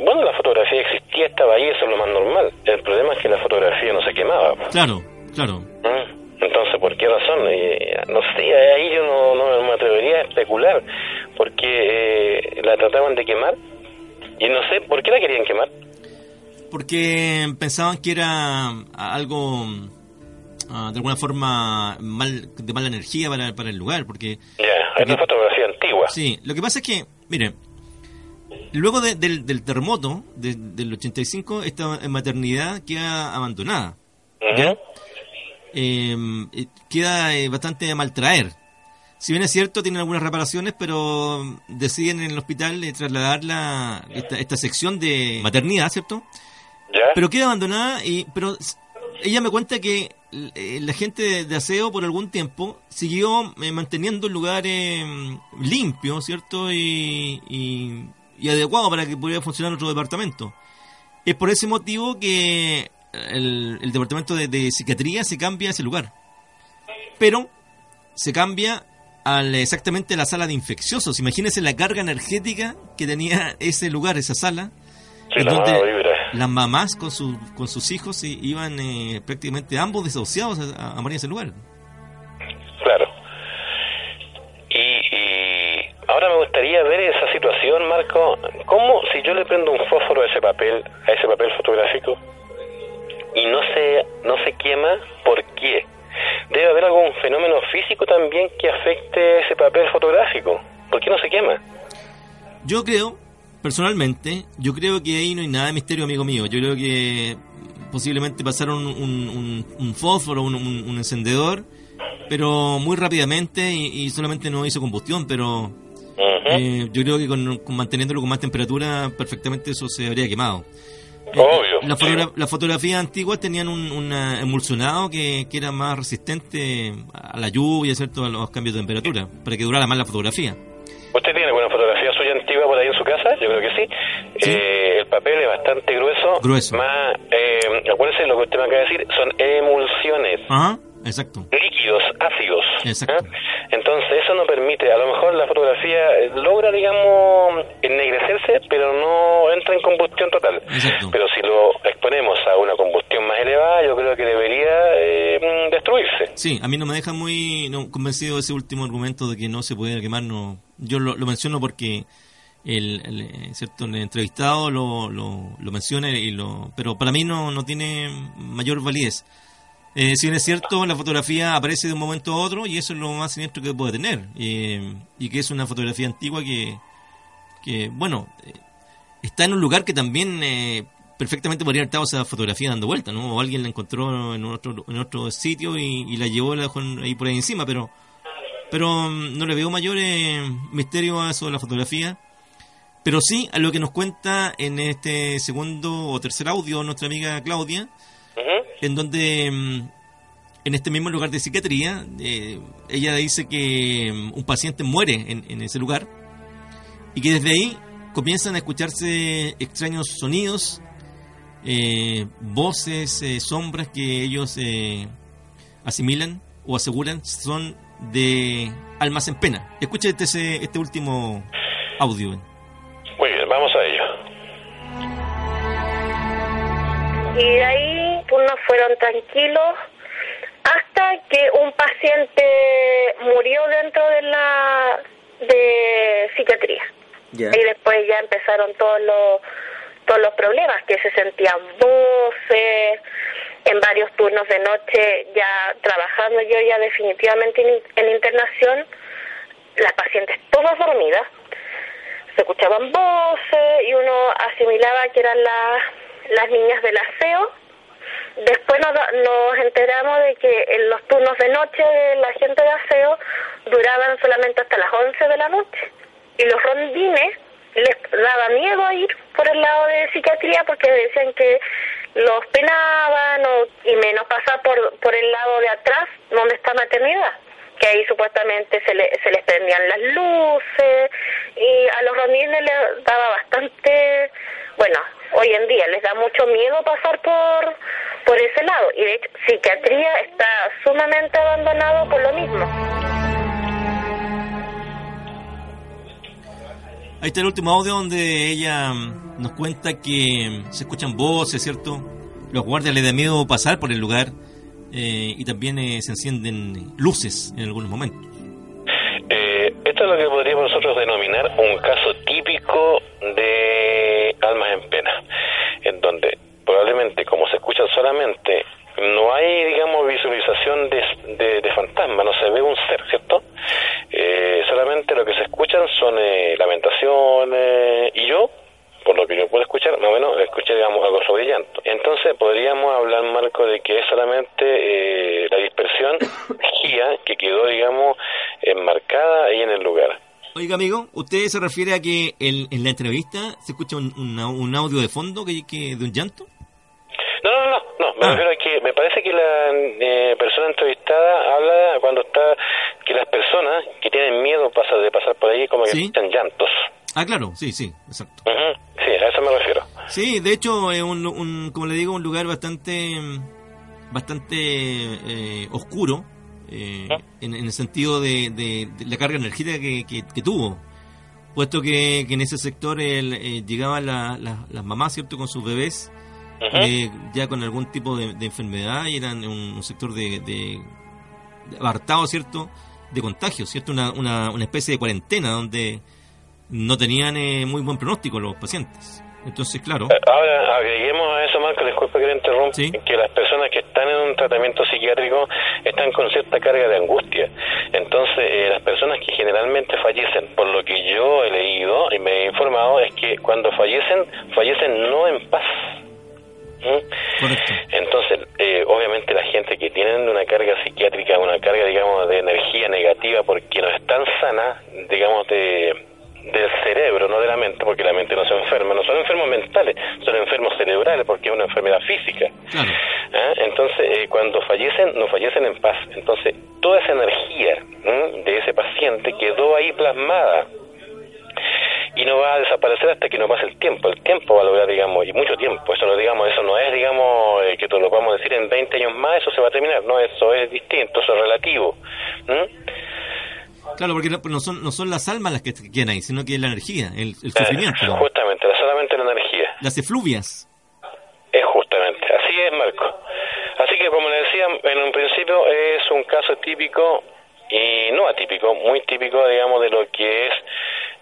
bueno, la fotografía existía, estaba ahí, eso es lo más normal. El problema es que la fotografía no se quemaba. Claro, claro. ¿Mm? Entonces, ¿por qué razón? Eh, no sé, ahí yo no, no me atrevería a especular, porque eh, la trataban de quemar y no sé, ¿por qué la querían quemar? Porque pensaban que era algo ah, de alguna forma mal, de mala energía para, para el lugar, porque Ya, es una fotografía antigua. Sí, lo que pasa es que, mire, luego de- del, del terremoto de- del 85, esta maternidad queda abandonada. ¿ya? Eh, eh, queda eh, bastante a maltraer. Si bien es cierto, tienen algunas reparaciones, pero deciden en el hospital eh, trasladar la, esta, esta sección de maternidad, ¿cierto? Pero queda abandonada y pero ella me cuenta que la gente de, aseo por algún tiempo siguió manteniendo el lugar eh, limpio, ¿cierto? Y, y, y adecuado para que pudiera funcionar otro departamento. Es por ese motivo que el, el departamento de, de psiquiatría se cambia a ese lugar. Pero se cambia al exactamente a la sala de infecciosos. Imagínense la carga energética que tenía ese lugar, esa sala. Sí, en la donde las mamás con, su, con sus hijos iban eh, prácticamente ambos desahuciados a, a morir en ese lugar. Claro. Y, y ahora me gustaría ver esa situación, Marco. ¿Cómo si yo le prendo un fósforo a ese papel, a ese papel fotográfico, y no se, no se quema, ¿por qué? Debe haber algún fenómeno físico también que afecte ese papel fotográfico. ¿Por qué no se quema? Yo creo, personalmente, yo creo que ahí no hay nada de misterio, amigo mío. Yo creo que posiblemente pasaron un, un- un fósforo, un, encendedor, pero muy rápidamente y, y solamente no hizo combustión, pero eh, yo creo que con, con manteniéndolo con más temperatura, perfectamente eso se habría quemado. Obvio. La, fotogra- las fotografías antiguas tenían un, un, emulsionado que, que era más resistente a la lluvia, ¿cierto? a los cambios de temperatura, para que durara más la fotografía. ¿Usted tiene alguna fotografía suya antigua por ahí en su casa? Yo creo que sí. Eh, el papel es bastante grueso. Grueso. Más, eh, acuérdese lo que usted me acaba de decir, son emulsiones. Ajá, exacto. líquidos, ácidos. Exacto. ¿eh? Entonces eso no permite, a lo mejor la fotografía eh, logra, digamos, ennegrecerse, pero no entra en combustión total. Exacto. Pero si lo exponemos a una combustión más elevada, yo creo que debería eh, mm, destruirse. Sí, a mí no me deja muy no, convencido ese último argumento de que no se puede quemar. No, yo lo, lo menciono porque el, el, eh, cierto el entrevistado lo, lo, lo menciona y lo, pero para mí no, no tiene mayor validez. Eh, si bien es cierto, la fotografía aparece de un momento a otro y eso es lo más siniestro que puede tener. Eh, y que es una fotografía antigua que, que bueno, eh, está en un lugar que también eh, perfectamente podría haber estado esa fotografía dando vuelta, ¿no? O alguien la encontró en otro, en otro sitio y, la llevó la dejó ahí por ahí encima, pero pero mm, no le veo mayor misterio a eso de la fotografía. Pero sí a lo que nos cuenta en este segundo o tercer audio nuestra amiga Claudia, en donde mm, en este mismo lugar de psiquiatría, eh, ella dice que mm, un paciente muere en, en ese lugar y que desde ahí comienzan a escucharse extraños sonidos, eh, voces, eh, sombras que ellos eh, asimilan o aseguran son de almas en pena. Escucha este, ese- este último audio. Muy bien, vamos a ello. Y de ahí unos fueron tranquilos hasta que un paciente murió dentro de la de psiquiatría. Y después ya empezaron todos los todos los problemas, que se sentían voces, en varios turnos de noche, ya trabajando yo ya definitivamente en, en internación, las pacientes todas dormidas, se escuchaban voces y uno asimilaba que eran las, las niñas del aseo. Después nos, nos enteramos de que en los turnos de noche de la gente de aseo duraban solamente hasta las 11 de la noche. Y los rondines les daba miedo ir por el lado de psiquiatría porque decían que los penaban o, y menos pasar por, por el lado de atrás donde está maternidad que ahí supuestamente se, le, se les prendían las luces y a los rondines les daba bastante, bueno, hoy en día les da mucho miedo pasar por, por ese lado y de hecho psiquiatría está sumamente abandonado por lo mismo. Ahí está el último audio donde ella mm, nos cuenta que mm, se escuchan voces, ¿cierto? Los guardias le da miedo pasar por el lugar eh, y también eh, se encienden luces en algunos momentos. Eh, esto es lo que podríamos nosotros denominar un caso típico de almas en pena, en donde probablemente como se escuchan solamente, no hay, digamos, visualización de, de, de fantasma, no se ve un ser, ¿cierto? Eh, solamente lo que se escuchan son eh, lamentaciones y yo, por lo que yo puedo escuchar, más o menos escuché, digamos, algo sobre llanto. Entonces podríamos hablar, Marco, de que es solamente eh, la dispersión guía que quedó, digamos, enmarcada ahí en el lugar. Oiga, amigo, ¿usted se refiere a que en, en la entrevista se escucha un, un, un audio de fondo que, que de un llanto? No, no, no, no, me Ah. refiero a que me parece que la eh, persona entrevistada habla cuando está, que las personas que tienen miedo pasa, de pasar por ahí como que Sí. escuchan llantos. Ah, claro, sí, sí, exacto. Ujú, Sí, a eso me refiero. Sí, de hecho es un, un- como le digo, un lugar bastante, bastante eh, oscuro eh, en, en el sentido de, de- de la carga energética que, que- que tuvo, puesto que, que en ese sector el, eh, llegaban la- la- las mamás, cierto, con sus bebés eh, ya con algún tipo de, de enfermedad y eran un, un sector de, de, de apartado, cierto, de contagio, cierto, una, una, una especie de cuarentena donde no tenían eh, muy buen pronóstico los pacientes. Entonces, claro, Eh, Ahora, agreguemos a eso, Marco, disculpe que le interrumpa, Sí. que las personas que están en un tratamiento psiquiátrico están con cierta carga de angustia. Entonces, eh, las personas que generalmente fallecen, por lo que yo he leído y me he informado, es que cuando fallecen, fallecen no en paz. ¿Mm? correcto. Entonces, eh, obviamente la gente que tienen una carga psiquiátrica, una carga, digamos, de energía negativa porque no están sanas, digamos, de del cerebro, no de la mente, porque la mente no se enferma, no son enfermos mentales, son enfermos cerebrales porque es una enfermedad física. Claro. ¿Ah? Entonces, eh, cuando fallecen, no fallecen en paz. Entonces, toda esa energía de ese paciente quedó ahí plasmada y no va a desaparecer hasta que no pase el tiempo. El tiempo va a lograr, digamos, y mucho tiempo. Eso no, digamos, eso no es, digamos, eh, que te lo podamos decir en 20 años más, eso se va a terminar. No, eso es distinto, eso es relativo. Claro, porque no son, no son las almas las que quedan ahí, sino que es la energía, el, el Eh, sufrimiento, justamente, solamente la energía. las efluvias. Es justamente, así es Marco. Así que como le decía en un principio, es un caso típico y no atípico, muy típico, digamos, de lo que es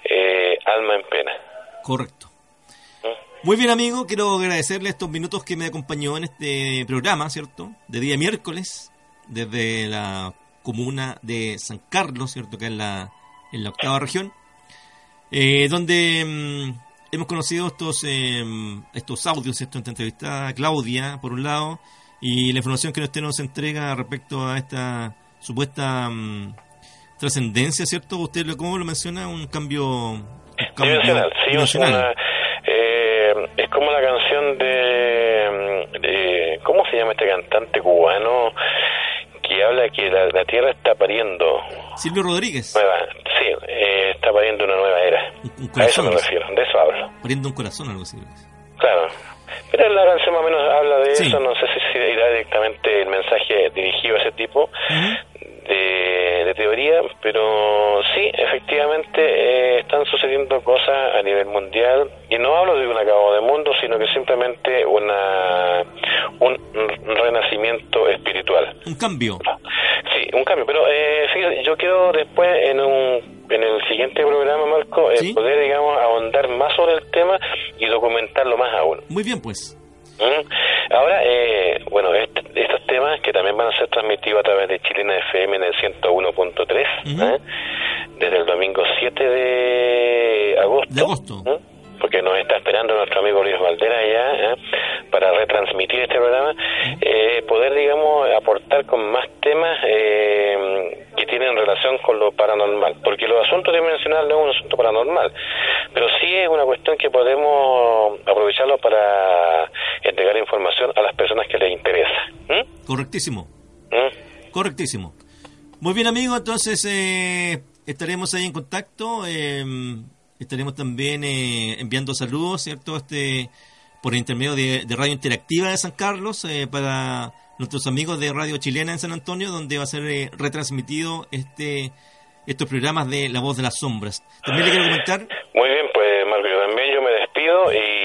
eh, alma en pena. Correcto. Muy bien, amigo, quiero agradecerle estos minutos que me acompañó en este programa, ¿cierto? De día miércoles, desde la comuna de San Carlos, ¿cierto? Que es la, en la octava región, eh, donde mm, hemos conocido estos, eh, estos audios, ¿cierto? Esta entrevista a Claudia, por un lado, y la información que usted nos entrega respecto a esta supuesta mm, trascendencia, ¿cierto? Usted, lo- ¿cómo lo menciona? Un cambio... Un sí, una... eh, es como la canción de, de- ¿Cómo se llama este cantante cubano que habla que la, la Tierra está pariendo Silvio Rodríguez, nueva... Sí, eh, está pariendo una nueva era. un, un A eso corazón, me refiero, de eso hablo. poniendo un corazón, algo así. Claro. Pero la canción más o menos habla de Sí. eso, no sé si irá directamente el mensaje dirigido a ese tipo Ujú. De, de teoría, pero sí, efectivamente eh, están sucediendo cosas a nivel mundial, y no hablo de un acabo de mundo, sino que simplemente una un renacimiento espiritual. Un cambio. Sí, un cambio. Pero eh, fíjate, yo quiero después en un en el siguiente programa, Marco, eh, ¿Sí? poder, digamos, ahondar más sobre el tema y documentarlo más aún. Muy bien, pues. ¿Mm? Ahora, eh, bueno, est- estos temas que también van a ser transmitidos a través de Chilena FM en el 101.3, Ujú. ¿eh? desde el domingo 7 de agosto. De agosto. ¿eh? Porque nos está esperando nuestro amigo Luis Valdera ya ¿eh? para retransmitir este programa, eh, poder, digamos, aportar con más temas eh, tienen relación con lo paranormal. Porque los asuntos dimensionales no es un asunto paranormal, pero sí es una cuestión que podemos aprovecharlo para entregar información a las personas que les interesa. ¿Mm? Correctísimo. ¿Mm? Correctísimo. Muy bien, amigo, entonces eh, estaremos ahí en contacto. eh, estaremos también eh, enviando saludos, ¿cierto? Este por intermedio de, Radio Interactiva de San Carlos eh, para nuestros amigos de Radio Chilena en San Antonio, donde va a ser eh, retransmitido este estos programas de La Voz de las Sombras. También le quiero comentar, Muy bien, pues Marco, yo también yo me despido y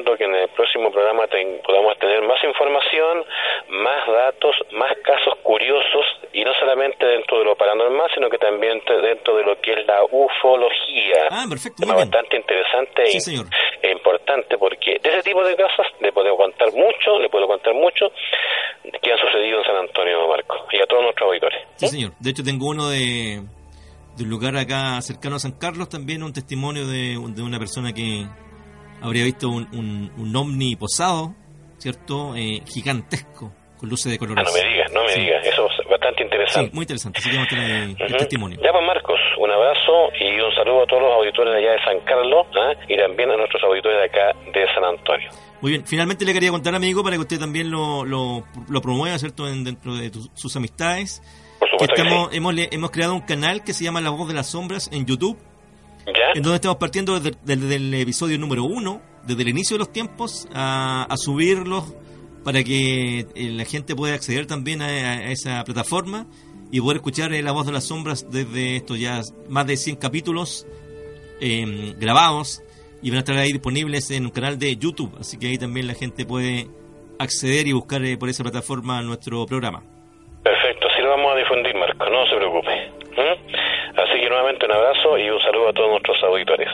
esperando que en el próximo programa ten- podamos tener más información, más datos, más casos curiosos y no solamente dentro de lo paranormal, sino que también dentro de lo que es la ufología. Ah, perfecto, muy bien. bastante interesante Sí, e- señor. e importante porque de ese tipo de cosas le puedo contar mucho, le puedo contar mucho que han sucedido en San Antonio, Marco, y a todos nuestros auditores. Sí, señor. De hecho, tengo uno de, de un lugar acá cercano a San Carlos, también un testimonio de, de una persona que habría visto un, un, un ovni posado, ¿cierto? Eh, gigantesco, con luces de Ah, colores. no me digas, no me Sí. digas, eso es bastante Sí, interesante. muy interesante. Así que vamos a tener el, el testimonio. Ya pues Marcos, un abrazo y un saludo a todos los auditores de allá de San Carlos ¿ah? y también a nuestros auditores de acá de San Antonio. Muy bien. Finalmente le quería contar, amigo, para que usted también lo, lo, lo promueva, ¿cierto? En- dentro de tus- sus amistades. Por Que supuesto que hemos, hemos creado un canal que se llama La Voz de las Sombras en YouTube. ¿Ya? en donde estamos partiendo desde, desde el episodio número uno, desde el inicio de los tiempos, a, a subirlos para que eh, la gente pueda acceder también a, a esa plataforma y poder escuchar eh, la voz de las sombras desde estos ya más de 100 capítulos eh, grabados y van a estar ahí disponibles en un canal de YouTube, así que ahí también la gente puede acceder y buscar eh, por esa plataforma nuestro programa. Perfecto, así lo vamos a difundir, Marco, no se preocupe. ¿Mm? Así que nuevamente un abrazo y un saludo a todos nuestros auditores.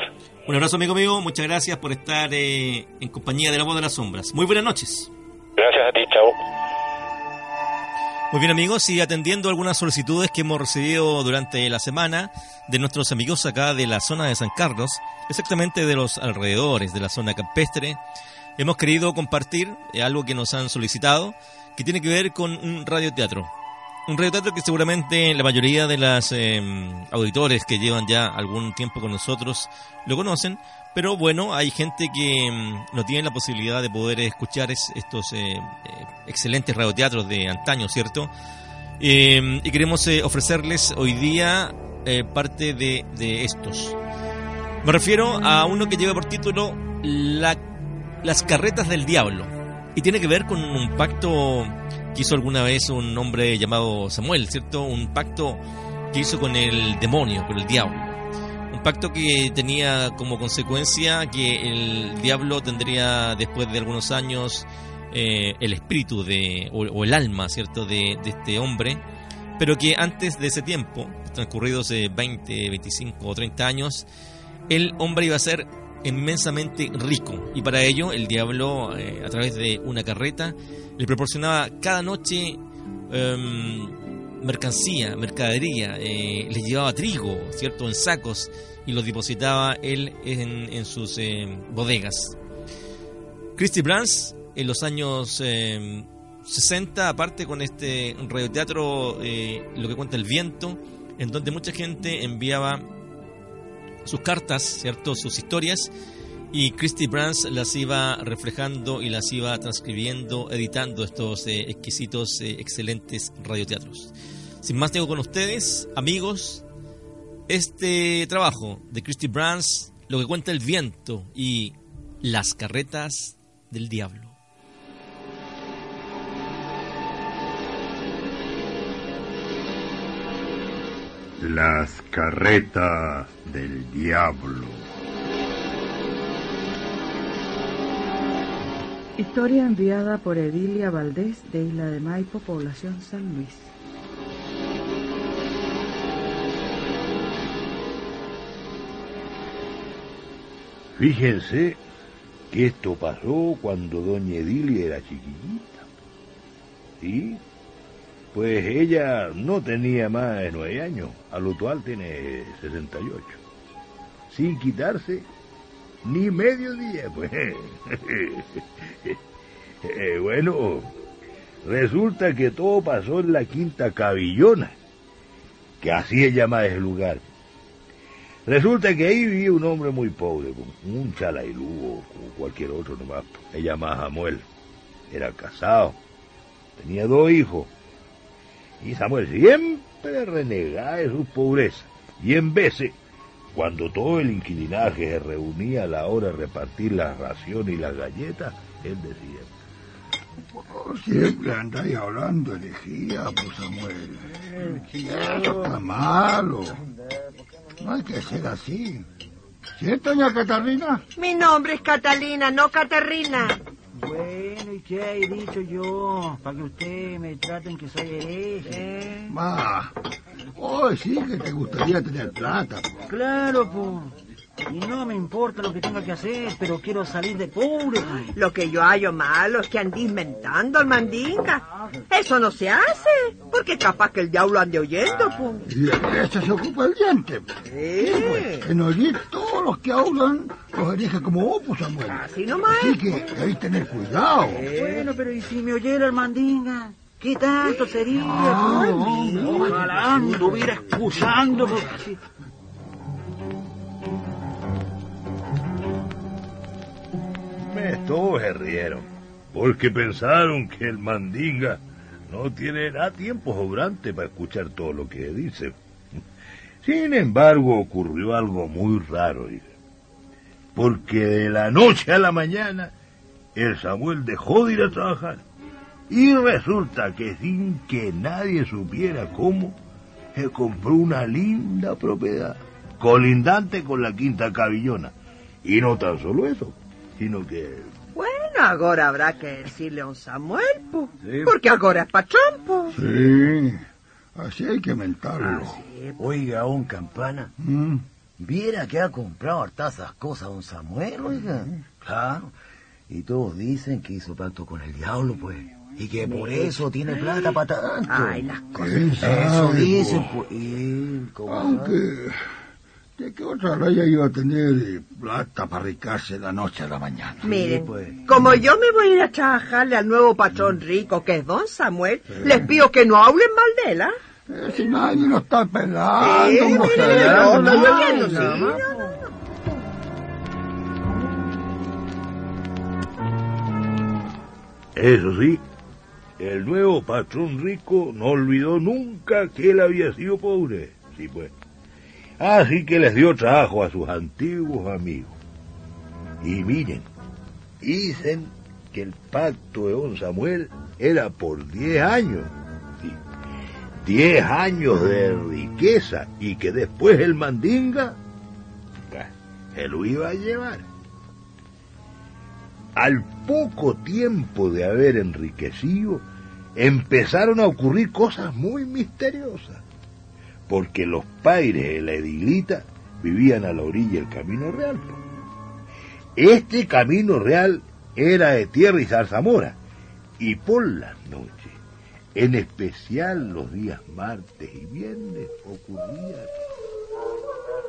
Un abrazo amigo mío, muchas gracias por estar eh, en compañía de la voz de las sombras. Muy buenas noches. Gracias a ti, chao. Muy bien amigos, y atendiendo algunas solicitudes que hemos recibido durante la semana de nuestros amigos acá de la zona de San Carlos, exactamente de los alrededores de la zona campestre, hemos querido compartir eh, algo que nos han solicitado, que tiene que ver con un radioteatro. Un radioteatro que seguramente la mayoría de las eh, auditores que llevan ya algún tiempo con nosotros lo conocen, pero bueno, hay gente que mm, no tiene la posibilidad de poder escuchar es- estos eh, eh, excelentes radioteatros de antaño, ¿cierto? Eh, y queremos eh, ofrecerles hoy día eh, parte de, estos. Me refiero a uno que lleva por título La- Las carretas del diablo. Y tiene que ver con un pacto que hizo alguna vez un hombre llamado Samuel, ¿cierto? Un pacto que hizo con el demonio, con el diablo. Un pacto que tenía como consecuencia que el diablo tendría después de algunos años eh, el espíritu de, o, o el alma, ¿cierto?, de, de este hombre, pero que antes de ese tiempo, transcurridos eh, 20, 25 o 30 años, el hombre iba a ser inmensamente rico y para ello el diablo eh, a través de una carreta le proporcionaba cada noche em, mercancía, mercadería, eh, le llevaba trigo, ¿cierto?, en sacos y los depositaba él en, sus eh, bodegas. Christy Brands en los años eh, 60, aparte con este radioteatro, eh, lo que cuenta el viento, en donde mucha gente enviaba sus cartas, ¿cierto? sus historias, y Christy Brands las iba reflejando y las iba transcribiendo, editando estos eh, exquisitos, eh, excelentes radioteatros. Sin más, tengo con ustedes, amigos, este trabajo de Christy Brands, lo que cuenta el viento y las carretas del diablo. Las carretas del diablo. Historia enviada por Edilia Valdés de Isla de Maipo, población San Luis. Fíjense que esto pasó cuando doña Edilia era chiquillita. ¿Sí? Pues ella no tenía más de nueve años, a lo actual tiene 68. Sin quitarse ni medio día, pues. [LAUGHS] Eh, bueno, resulta que todo pasó en la quinta cabillona, que así es llamado ese lugar. Resulta que ahí vivía un hombre muy pobre, un chalailú o como cualquier otro nomás. Se llamaba Samuel. Era casado, tenía dos hijos. Y Samuel siempre renegaba de su pobreza. Y en veces, cuando todo el inquilinaje se reunía a la hora de repartir las raciones y las galletas, él decía, siempre andáis hablando herejía, pues Samuel. Eso está malo. No hay que ser así. ¿Cierto, doña Catarina? Mi nombre es Catalina, no Catarrina. Bueno, ¿y qué he dicho yo? Para que ustedes me traten que soy hereje. Ma, hoy sí que te gustaría tener plata. pues. Claro, pues. Y no me importa lo que tenga que hacer, pero quiero salir de pobre. pues. Lo que yo hallo malo es que andís mentando al mandinga. Eso no se hace, porque capaz que el diablo ande oyendo, pues. Y de eso se ocupa el diente. Sí. En oír todos los que hablan los herejes como vos, pues, Samuel. Así nomás. Así que debéis tener cuidado. Bueno, pero ¿y si me oyera el mandinga? ¿Qué tanto sería? Ay, pues? no, Ojalá anduviera excusando. pues. Me todos se rieron, porque pensaron que el mandinga no tiene nada tiempo sobrante para escuchar todo lo que dice. Sin embargo, ocurrió algo muy raro, porque de la noche a la mañana el Samuel dejó de ir a trabajar y resulta que sin que nadie supiera cómo, se compró una linda propiedad colindante con la quinta cabillona. Y no tan solo eso, sino que Bueno, ahora habrá que decirle a un Samuel, pues. Sí. Porque ahora es pachón, pues. Sí, así hay que mentarlo. Oiga, don Campana, Mm. viera que ha comprado hartas cosas don Samuel, oiga. Claro. Y todos dicen que hizo pacto con el diablo, pues. Y que por eso tiene plata para tanto. Ay, las cosas. ¿Quién Eso dicen, po? pues. él, ¿cómo sabe? ¿De qué otra raya iba a tener eh, plata para ricarse de la noche a la mañana? Miren, pues. como yo me voy a ir a trabajarle al nuevo patrón rico, que es don Samuel, les pido que no hablen mal de él, ¿ah? Eh, si nadie lo está pelando, Sí, mujer. no, no, sí, no, no, no. Eso sí, el nuevo patrón rico no olvidó nunca que él había sido pobre. Sí, pues. Así que les dio trabajo a sus antiguos amigos. Y miren, dicen que el pacto de don Samuel era por 10 años. Sí. 10 años de riqueza y que después el mandinga se lo iba a llevar. Al poco tiempo de haber enriquecido, empezaron a ocurrir cosas muy misteriosas, porque los padres de la edilita vivían a la orilla del Camino Real. Este Camino Real era de tierra y zarzamora, y por las noches, en especial los días martes y viernes, ocurría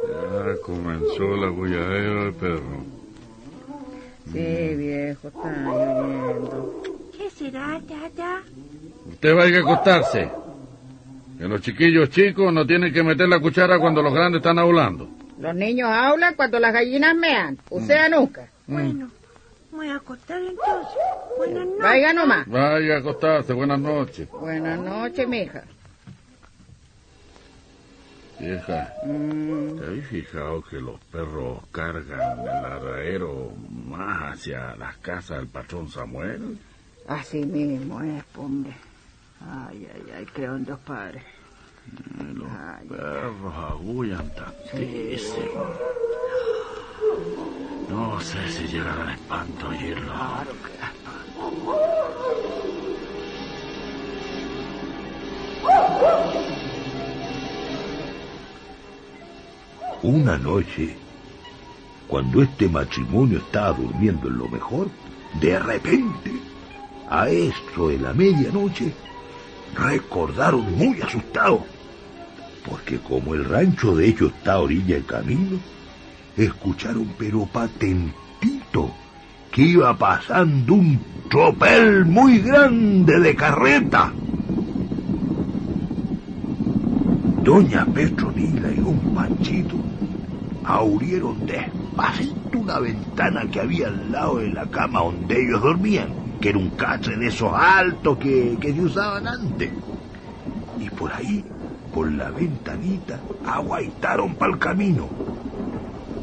Ya comenzó la bulladera del perro. Sí, viejo, está lloviendo. ¿Qué será, tata? Usted vaya a acostarse. Que los chiquillos chicos no tienen que meter la cuchara cuando los grandes están hablando. Los niños hablan cuando las gallinas mean. Usted nunca. Bueno, voy a acostar entonces. Buenas noches. Vaya nomás. Vaya a acostarse. Buenas noches. Buenas noches, mija. Vieja, Mm, ¿te habéis fijado que los perros cargan el arraero más hacia las casas del patrón Samuel? así mismo es, hombre. Ay, ay, ay, creo en Dios Padre. Eh, Los Ay, perros agullan tantísimo. No sé si llegará al espanto oírlo. Una noche, cuando este matrimonio estaba durmiendo en lo mejor, de repente, a eso de la medianoche, recordaron muy asustados, porque como el rancho de ellos está a orilla del camino, escucharon pero patentito que iba pasando un tropel muy grande de carreta. Doña Petronila y don Panchito abrieron despacito una ventana que había al lado de la cama donde ellos dormían, que era un catre de esos altos que, que se usaban antes. Y por ahí, por la ventanita, aguaitaron para el camino.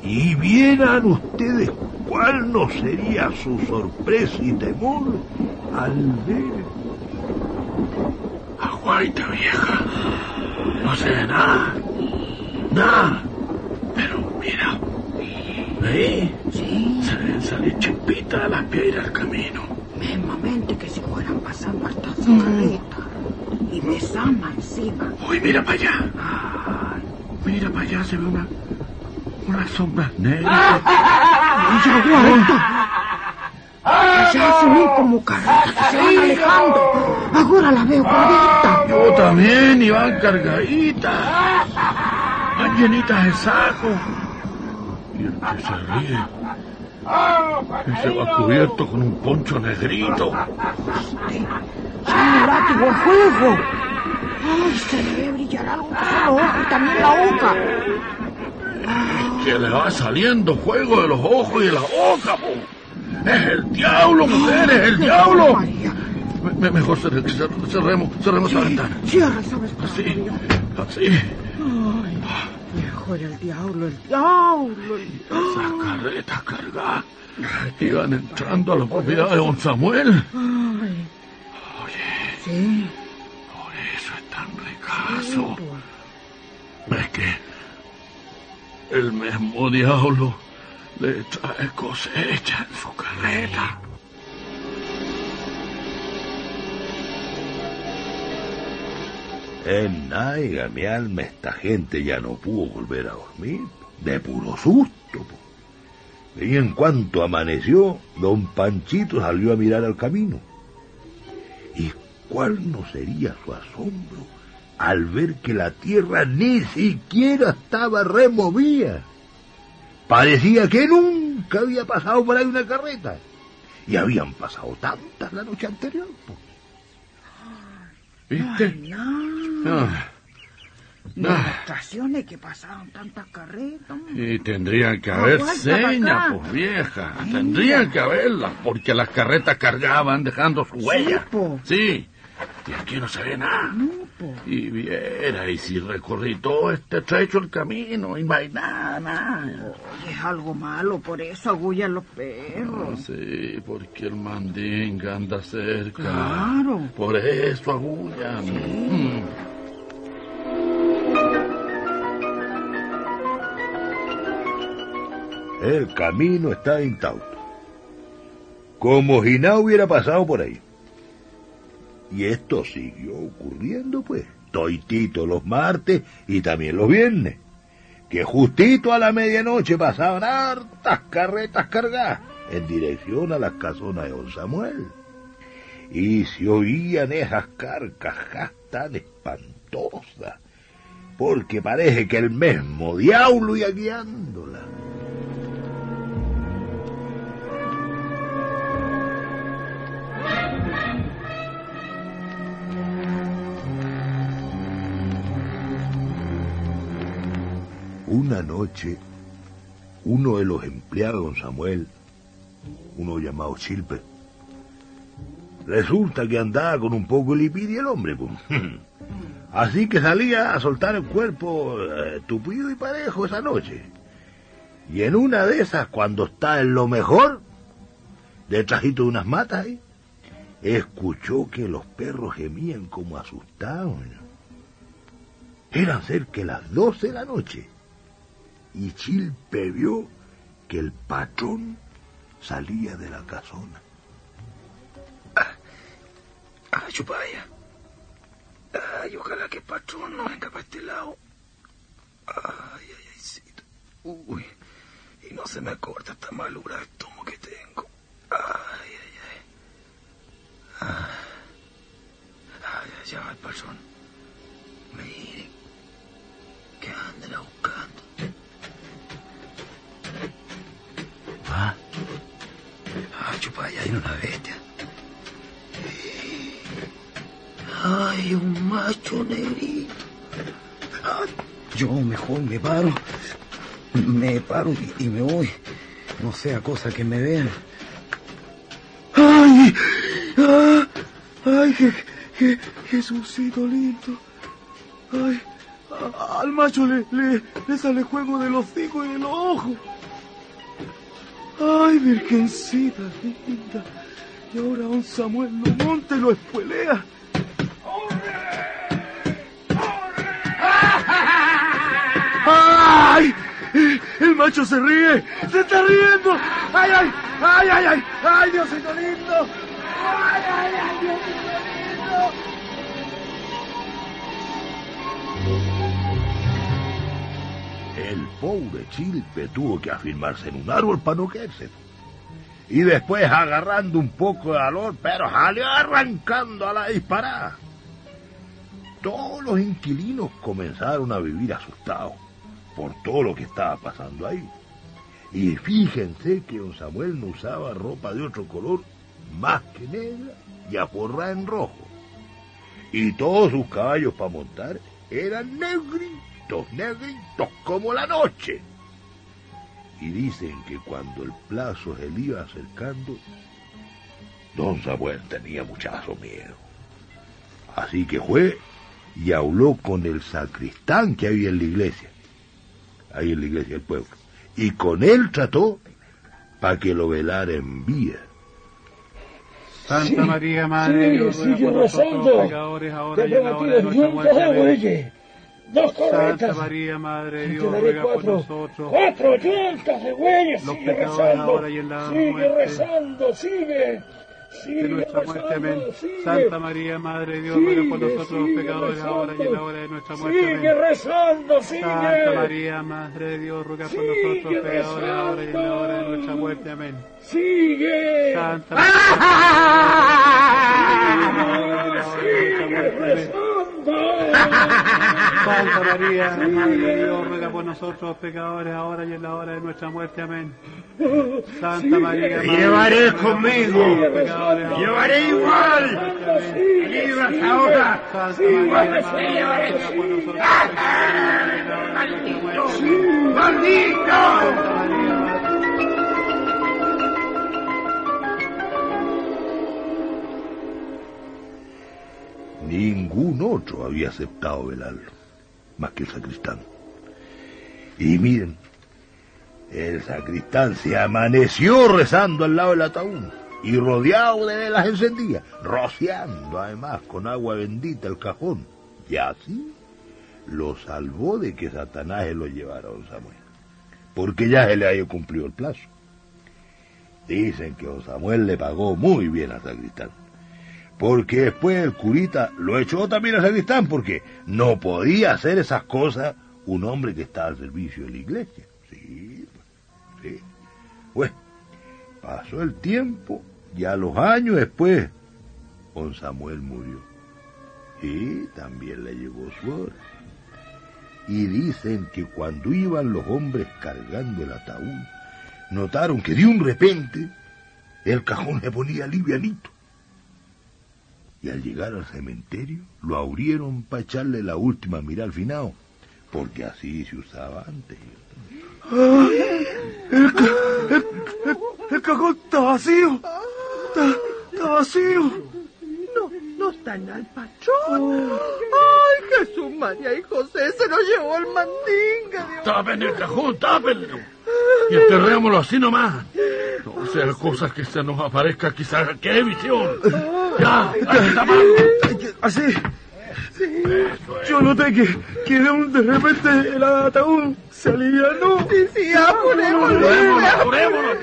Y vieran ustedes cuál no sería su sorpresa y temor al ver... Aguaita, vieja. No se ve nada. Nada. Pero mira. ¿Ahí? Sí. Se ven salir chispitas a las piedras al camino. Mismamente que si fueran pasando hartas carretas. Y besama encima. Uy, mira para allá. Mira para allá, se ve una. Unas sombras negras. ¡Ya aguanta! Se hacen ir como carretas que se van alejando. Ahora la veo clarita. Yo también, y van cargaditas. Van llenitas de saco. Y el que se ríe. Ese va cubierto con un poncho negrito. ¡Tiene látigo a fuego! ¡Ay, se le ve brillar algo los ojos y también la boca! Que le va saliendo fuego de los ojos y de la boca, po. Es el diablo, mujer, es el diablo. Me- me- mejor cerre- cer- cerremos, cerremos la ventana. Cierra esa ventana. Así, así. Ay, mejor el diablo, el diablo, el Esas carretas cargadas iban entrando a la propiedad de don Samuel. Ay. Oye, Sí. por eso es tan ricazo. Es que el mismo diablo le trae cosecha en su carreta. En naiga, mi alma, esta gente ya no pudo volver a dormir. De puro susto. po. Y en cuanto amaneció, don Panchito salió a mirar al camino. ¿Y cuál no sería su asombro al ver que la tierra ni siquiera estaba removida? Parecía que nunca había pasado por ahí una carreta. Y habían pasado tantas la noche anterior. po. ¿Viste? Ay, no. Ah, Demostraciones que pasaron tantas carretas. y tendrían que haber señas, pues vieja. Tendrían que haberlas, porque las carretas cargaban dejando su huella. po. Sí. Y aquí no se ve nada. Y viera, y si recorrí todo este trecho el camino, y no hay nada, nada. Oye, es algo malo, por eso agullan los perros. Sí, porque el mandinga anda cerca. Claro. Por eso agullan. Mm. El camino está intacto. Como si nada hubiera pasado por ahí. Y esto siguió ocurriendo, pues, toitito los martes y también los viernes. Que justito a la medianoche pasaban hartas carretas cargadas en dirección a las casonas de don Samuel. Y se oían esas carcajas tan espantosas, porque parece que el mismo diablo iba guiándola. Una noche, uno de los empleados don Samuel, uno llamado Chilpe, resulta que andaba con un poco de lipidia el hombre, pues. [LAUGHS] Así que salía a soltar el cuerpo eh, tupido y parejo esa noche. Y en una de esas, cuando está en lo mejor, detrásito de unas matas ahí, escuchó que los perros gemían como asustados. Eran cerca las doce de la noche y Chilpe vio que el patrón salía de la casona. Ay, chupaya. Ay, ojalá que el patrón no venga para este lado. Ay, ay, ay, sí. Uy. Y no se me corta esta malura de estómago que tengo. Ay, ay, ay. Ah. Ay, ya va el patrón. Mire. Que anden buscando. Ah. Ah, chupa, ahí hay una bestia. Ay, un macho negrito. Yo mejor me paro. Me paro y, me voy. No sea cosa que me vean. ¡Ay! ¡Ah! ¡Ay, Je- Je- Jesucito lindo! ¡Ay! al macho le, le, le sale juego de los hocico y de los ojos. ¡Ay, virgencita linda! Y ahora don Samuel lo monta y lo espuelea. ¡Ay! El macho se ríe. ¡Se está riendo! ¡Ay, ay! ¡Ay, ay, ay! ¡Ay, Diosito lindo! ¡Ay, ay, ay, Diosito El pobre Chilpe tuvo que afirmarse en un árbol para no caerse. Y después agarrando un poco de valor, pero salió arrancando a la disparada. Todos los inquilinos comenzaron a vivir asustados por todo lo que estaba pasando ahí. Y fíjense que don Samuel no usaba ropa de otro color más que negra y aforrada en rojo. Y todos sus caballos para montar eran negritos, negritos como la noche. Y dicen que cuando el plazo se le iba acercando, don Samuel tenía muchazo miedo. Así que fue y habló con el sacristán que había en la iglesia, ahí en la iglesia del pueblo. Y con él trató para que lo velara en vida. Santa Sí, María, Madre de sí, Dios, nosotros los rezando. pecadores, ahora Te y en la hora de prometí nuestra muerte. Dos Santa correctas. María, Madre de Dios, ruega por nosotros. Cuatro yuntas de bueyes. Sigue rezando. ahora y en la Sigue muerte. rezando, sigue. Sigue de nuestra muerte, amén. rezando, sigue. Santa María, Madre de Dios, ruega por nosotros los pecadores, ahora y en la hora de nuestra muerte. Sigue Amén. rezando, sigue. Santa María, Madre de Dios, ruega por nosotros los pecadores, ahora y en la hora de rezando. nuestra muerte. Amén. Sigue. Santa Santa María, Madre de Dios, ruega por nosotros los pecadores, ahora y en la hora de nuestra muerte. Amén. [LAUGHS] Santa María, Madre de Llevaré Dios, ruega por conmigo. nosotros pecadores, ahora y en la Llevaré hora de igual. nuestra muerte. Amén. Libras ahora. Santa María, Madre de Dios, ruega por nosotros los pecadores, ahora y en la hora de nuestra muerte. ¡Maldito! Ningún otro había aceptado velarlo, más que el sacristán. Y miren, el sacristán se amaneció rezando al lado del ataúd y rodeado de velas encendidas, rociando además con agua bendita el cajón. Y así lo salvó de que Satanás se lo llevara a don Samuel, porque ya se le había cumplido el plazo. Dicen que don Samuel le pagó muy bien al sacristán porque después el curita lo echó también al sacristán, porque no podía hacer esas cosas un hombre que estaba al servicio de la iglesia. Sí, sí. Bueno, pasó el tiempo y a los años después, don Samuel murió. Y también le llegó su hora. Y dicen que cuando iban los hombres cargando el ataúd, notaron que de un repente el cajón se ponía livianito y al llegar al cementerio lo abrieron para echarle la última mirada al finado, porque así se usaba antes. Ah, el, ca- el, el- el cajón está vacío. Está vacío. Están al patrón. Ay, Jesús, María y José se lo llevó el mandinga. Dios. Tapen el cajón, tápenlo. Y enterrémoslo así nomás. No sea cosas que se nos aparezca quizás. ¡Qué visión! ¡Ya! Así. Yo noté que, que de, un- de repente el ataúd se alivianó. Sí, sí, apurémonos. ¡Apurémonos, apurémonos!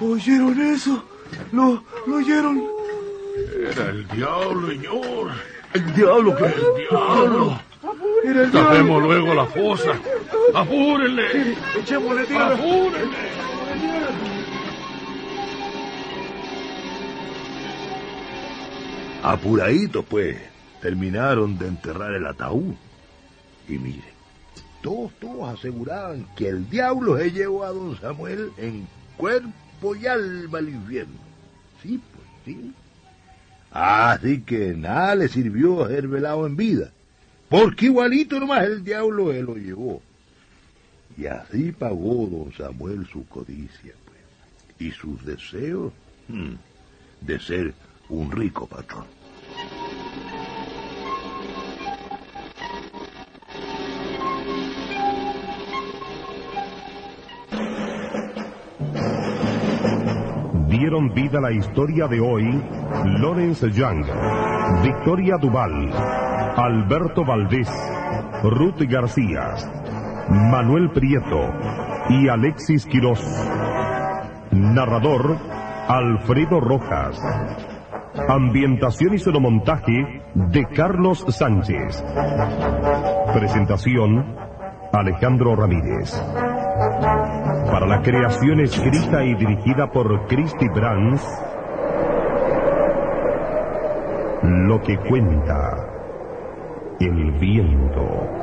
¿Oyeron eso? ¿Lo, lo oyeron? Era el diablo, señor. El diablo, que el diablo. Mira el Tapemos diablo. luego la fosa. Apúrenle. Echémosle tiro. Apúrenle. Apuraditos, pues, terminaron de enterrar el ataúd. Y mire, todos, todos aseguraban que el diablo se llevó a don Samuel en cuerpo y alma al. Sí, pues, sí. Así que nada le sirvió ser velado en vida, porque igualito nomás el diablo se lo llevó. Y así pagó don Samuel su codicia, pues, y sus deseos hmm, de ser un rico patrón. Dieron vida la historia de hoy Lawrence Young, Victoria Duval, Alberto Valdés, Ruth García, Manuel Prieto y Alexis Quirós. Narrador Alfredo Rojas. Ambientación y sonomontaje de Carlos Sánchez. Presentación Alejandro Ramírez. La creación escrita y dirigida por Christy Brands, lo que cuenta el viento.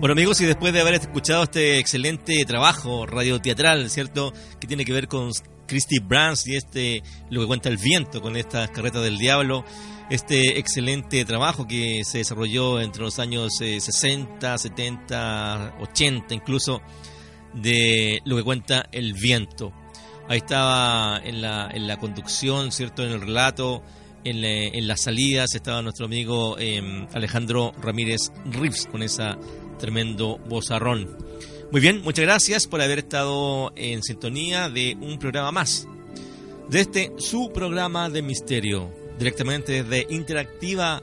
Bueno amigos, y después de haber escuchado este excelente trabajo radioteatral, ¿cierto? Que tiene que ver con Christy Brands y este, lo que cuenta el viento con estas carretas del diablo, este excelente trabajo que se desarrolló entre los años eh, 60, 70, 80 incluso, de lo que cuenta el viento. Ahí estaba en la, en la conducción, ¿cierto? En el relato, en, la- en las salidas, estaba nuestro amigo eh, Alejandro Ramírez Rives con esa tremendo bozarrón. Muy bien, muchas gracias por haber estado en sintonía de un programa más. De este, su programa de misterio, directamente desde Interactiva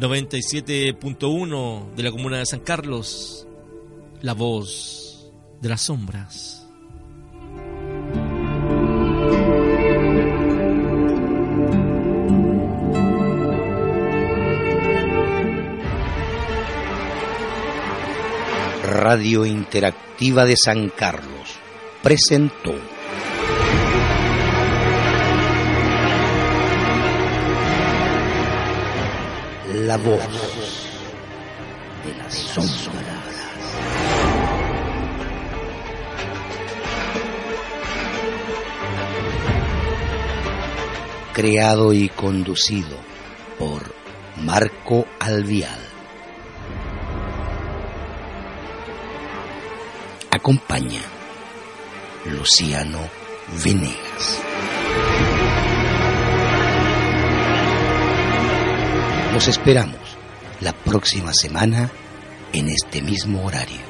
97.1 de la comuna de San Carlos, la voz de las sombras. Radio Interactiva de San Carlos presentó La voz de las sombras. Creado y conducido por Marco Alvial. Acompaña Luciano Venegas. Los esperamos la próxima semana en este mismo horario.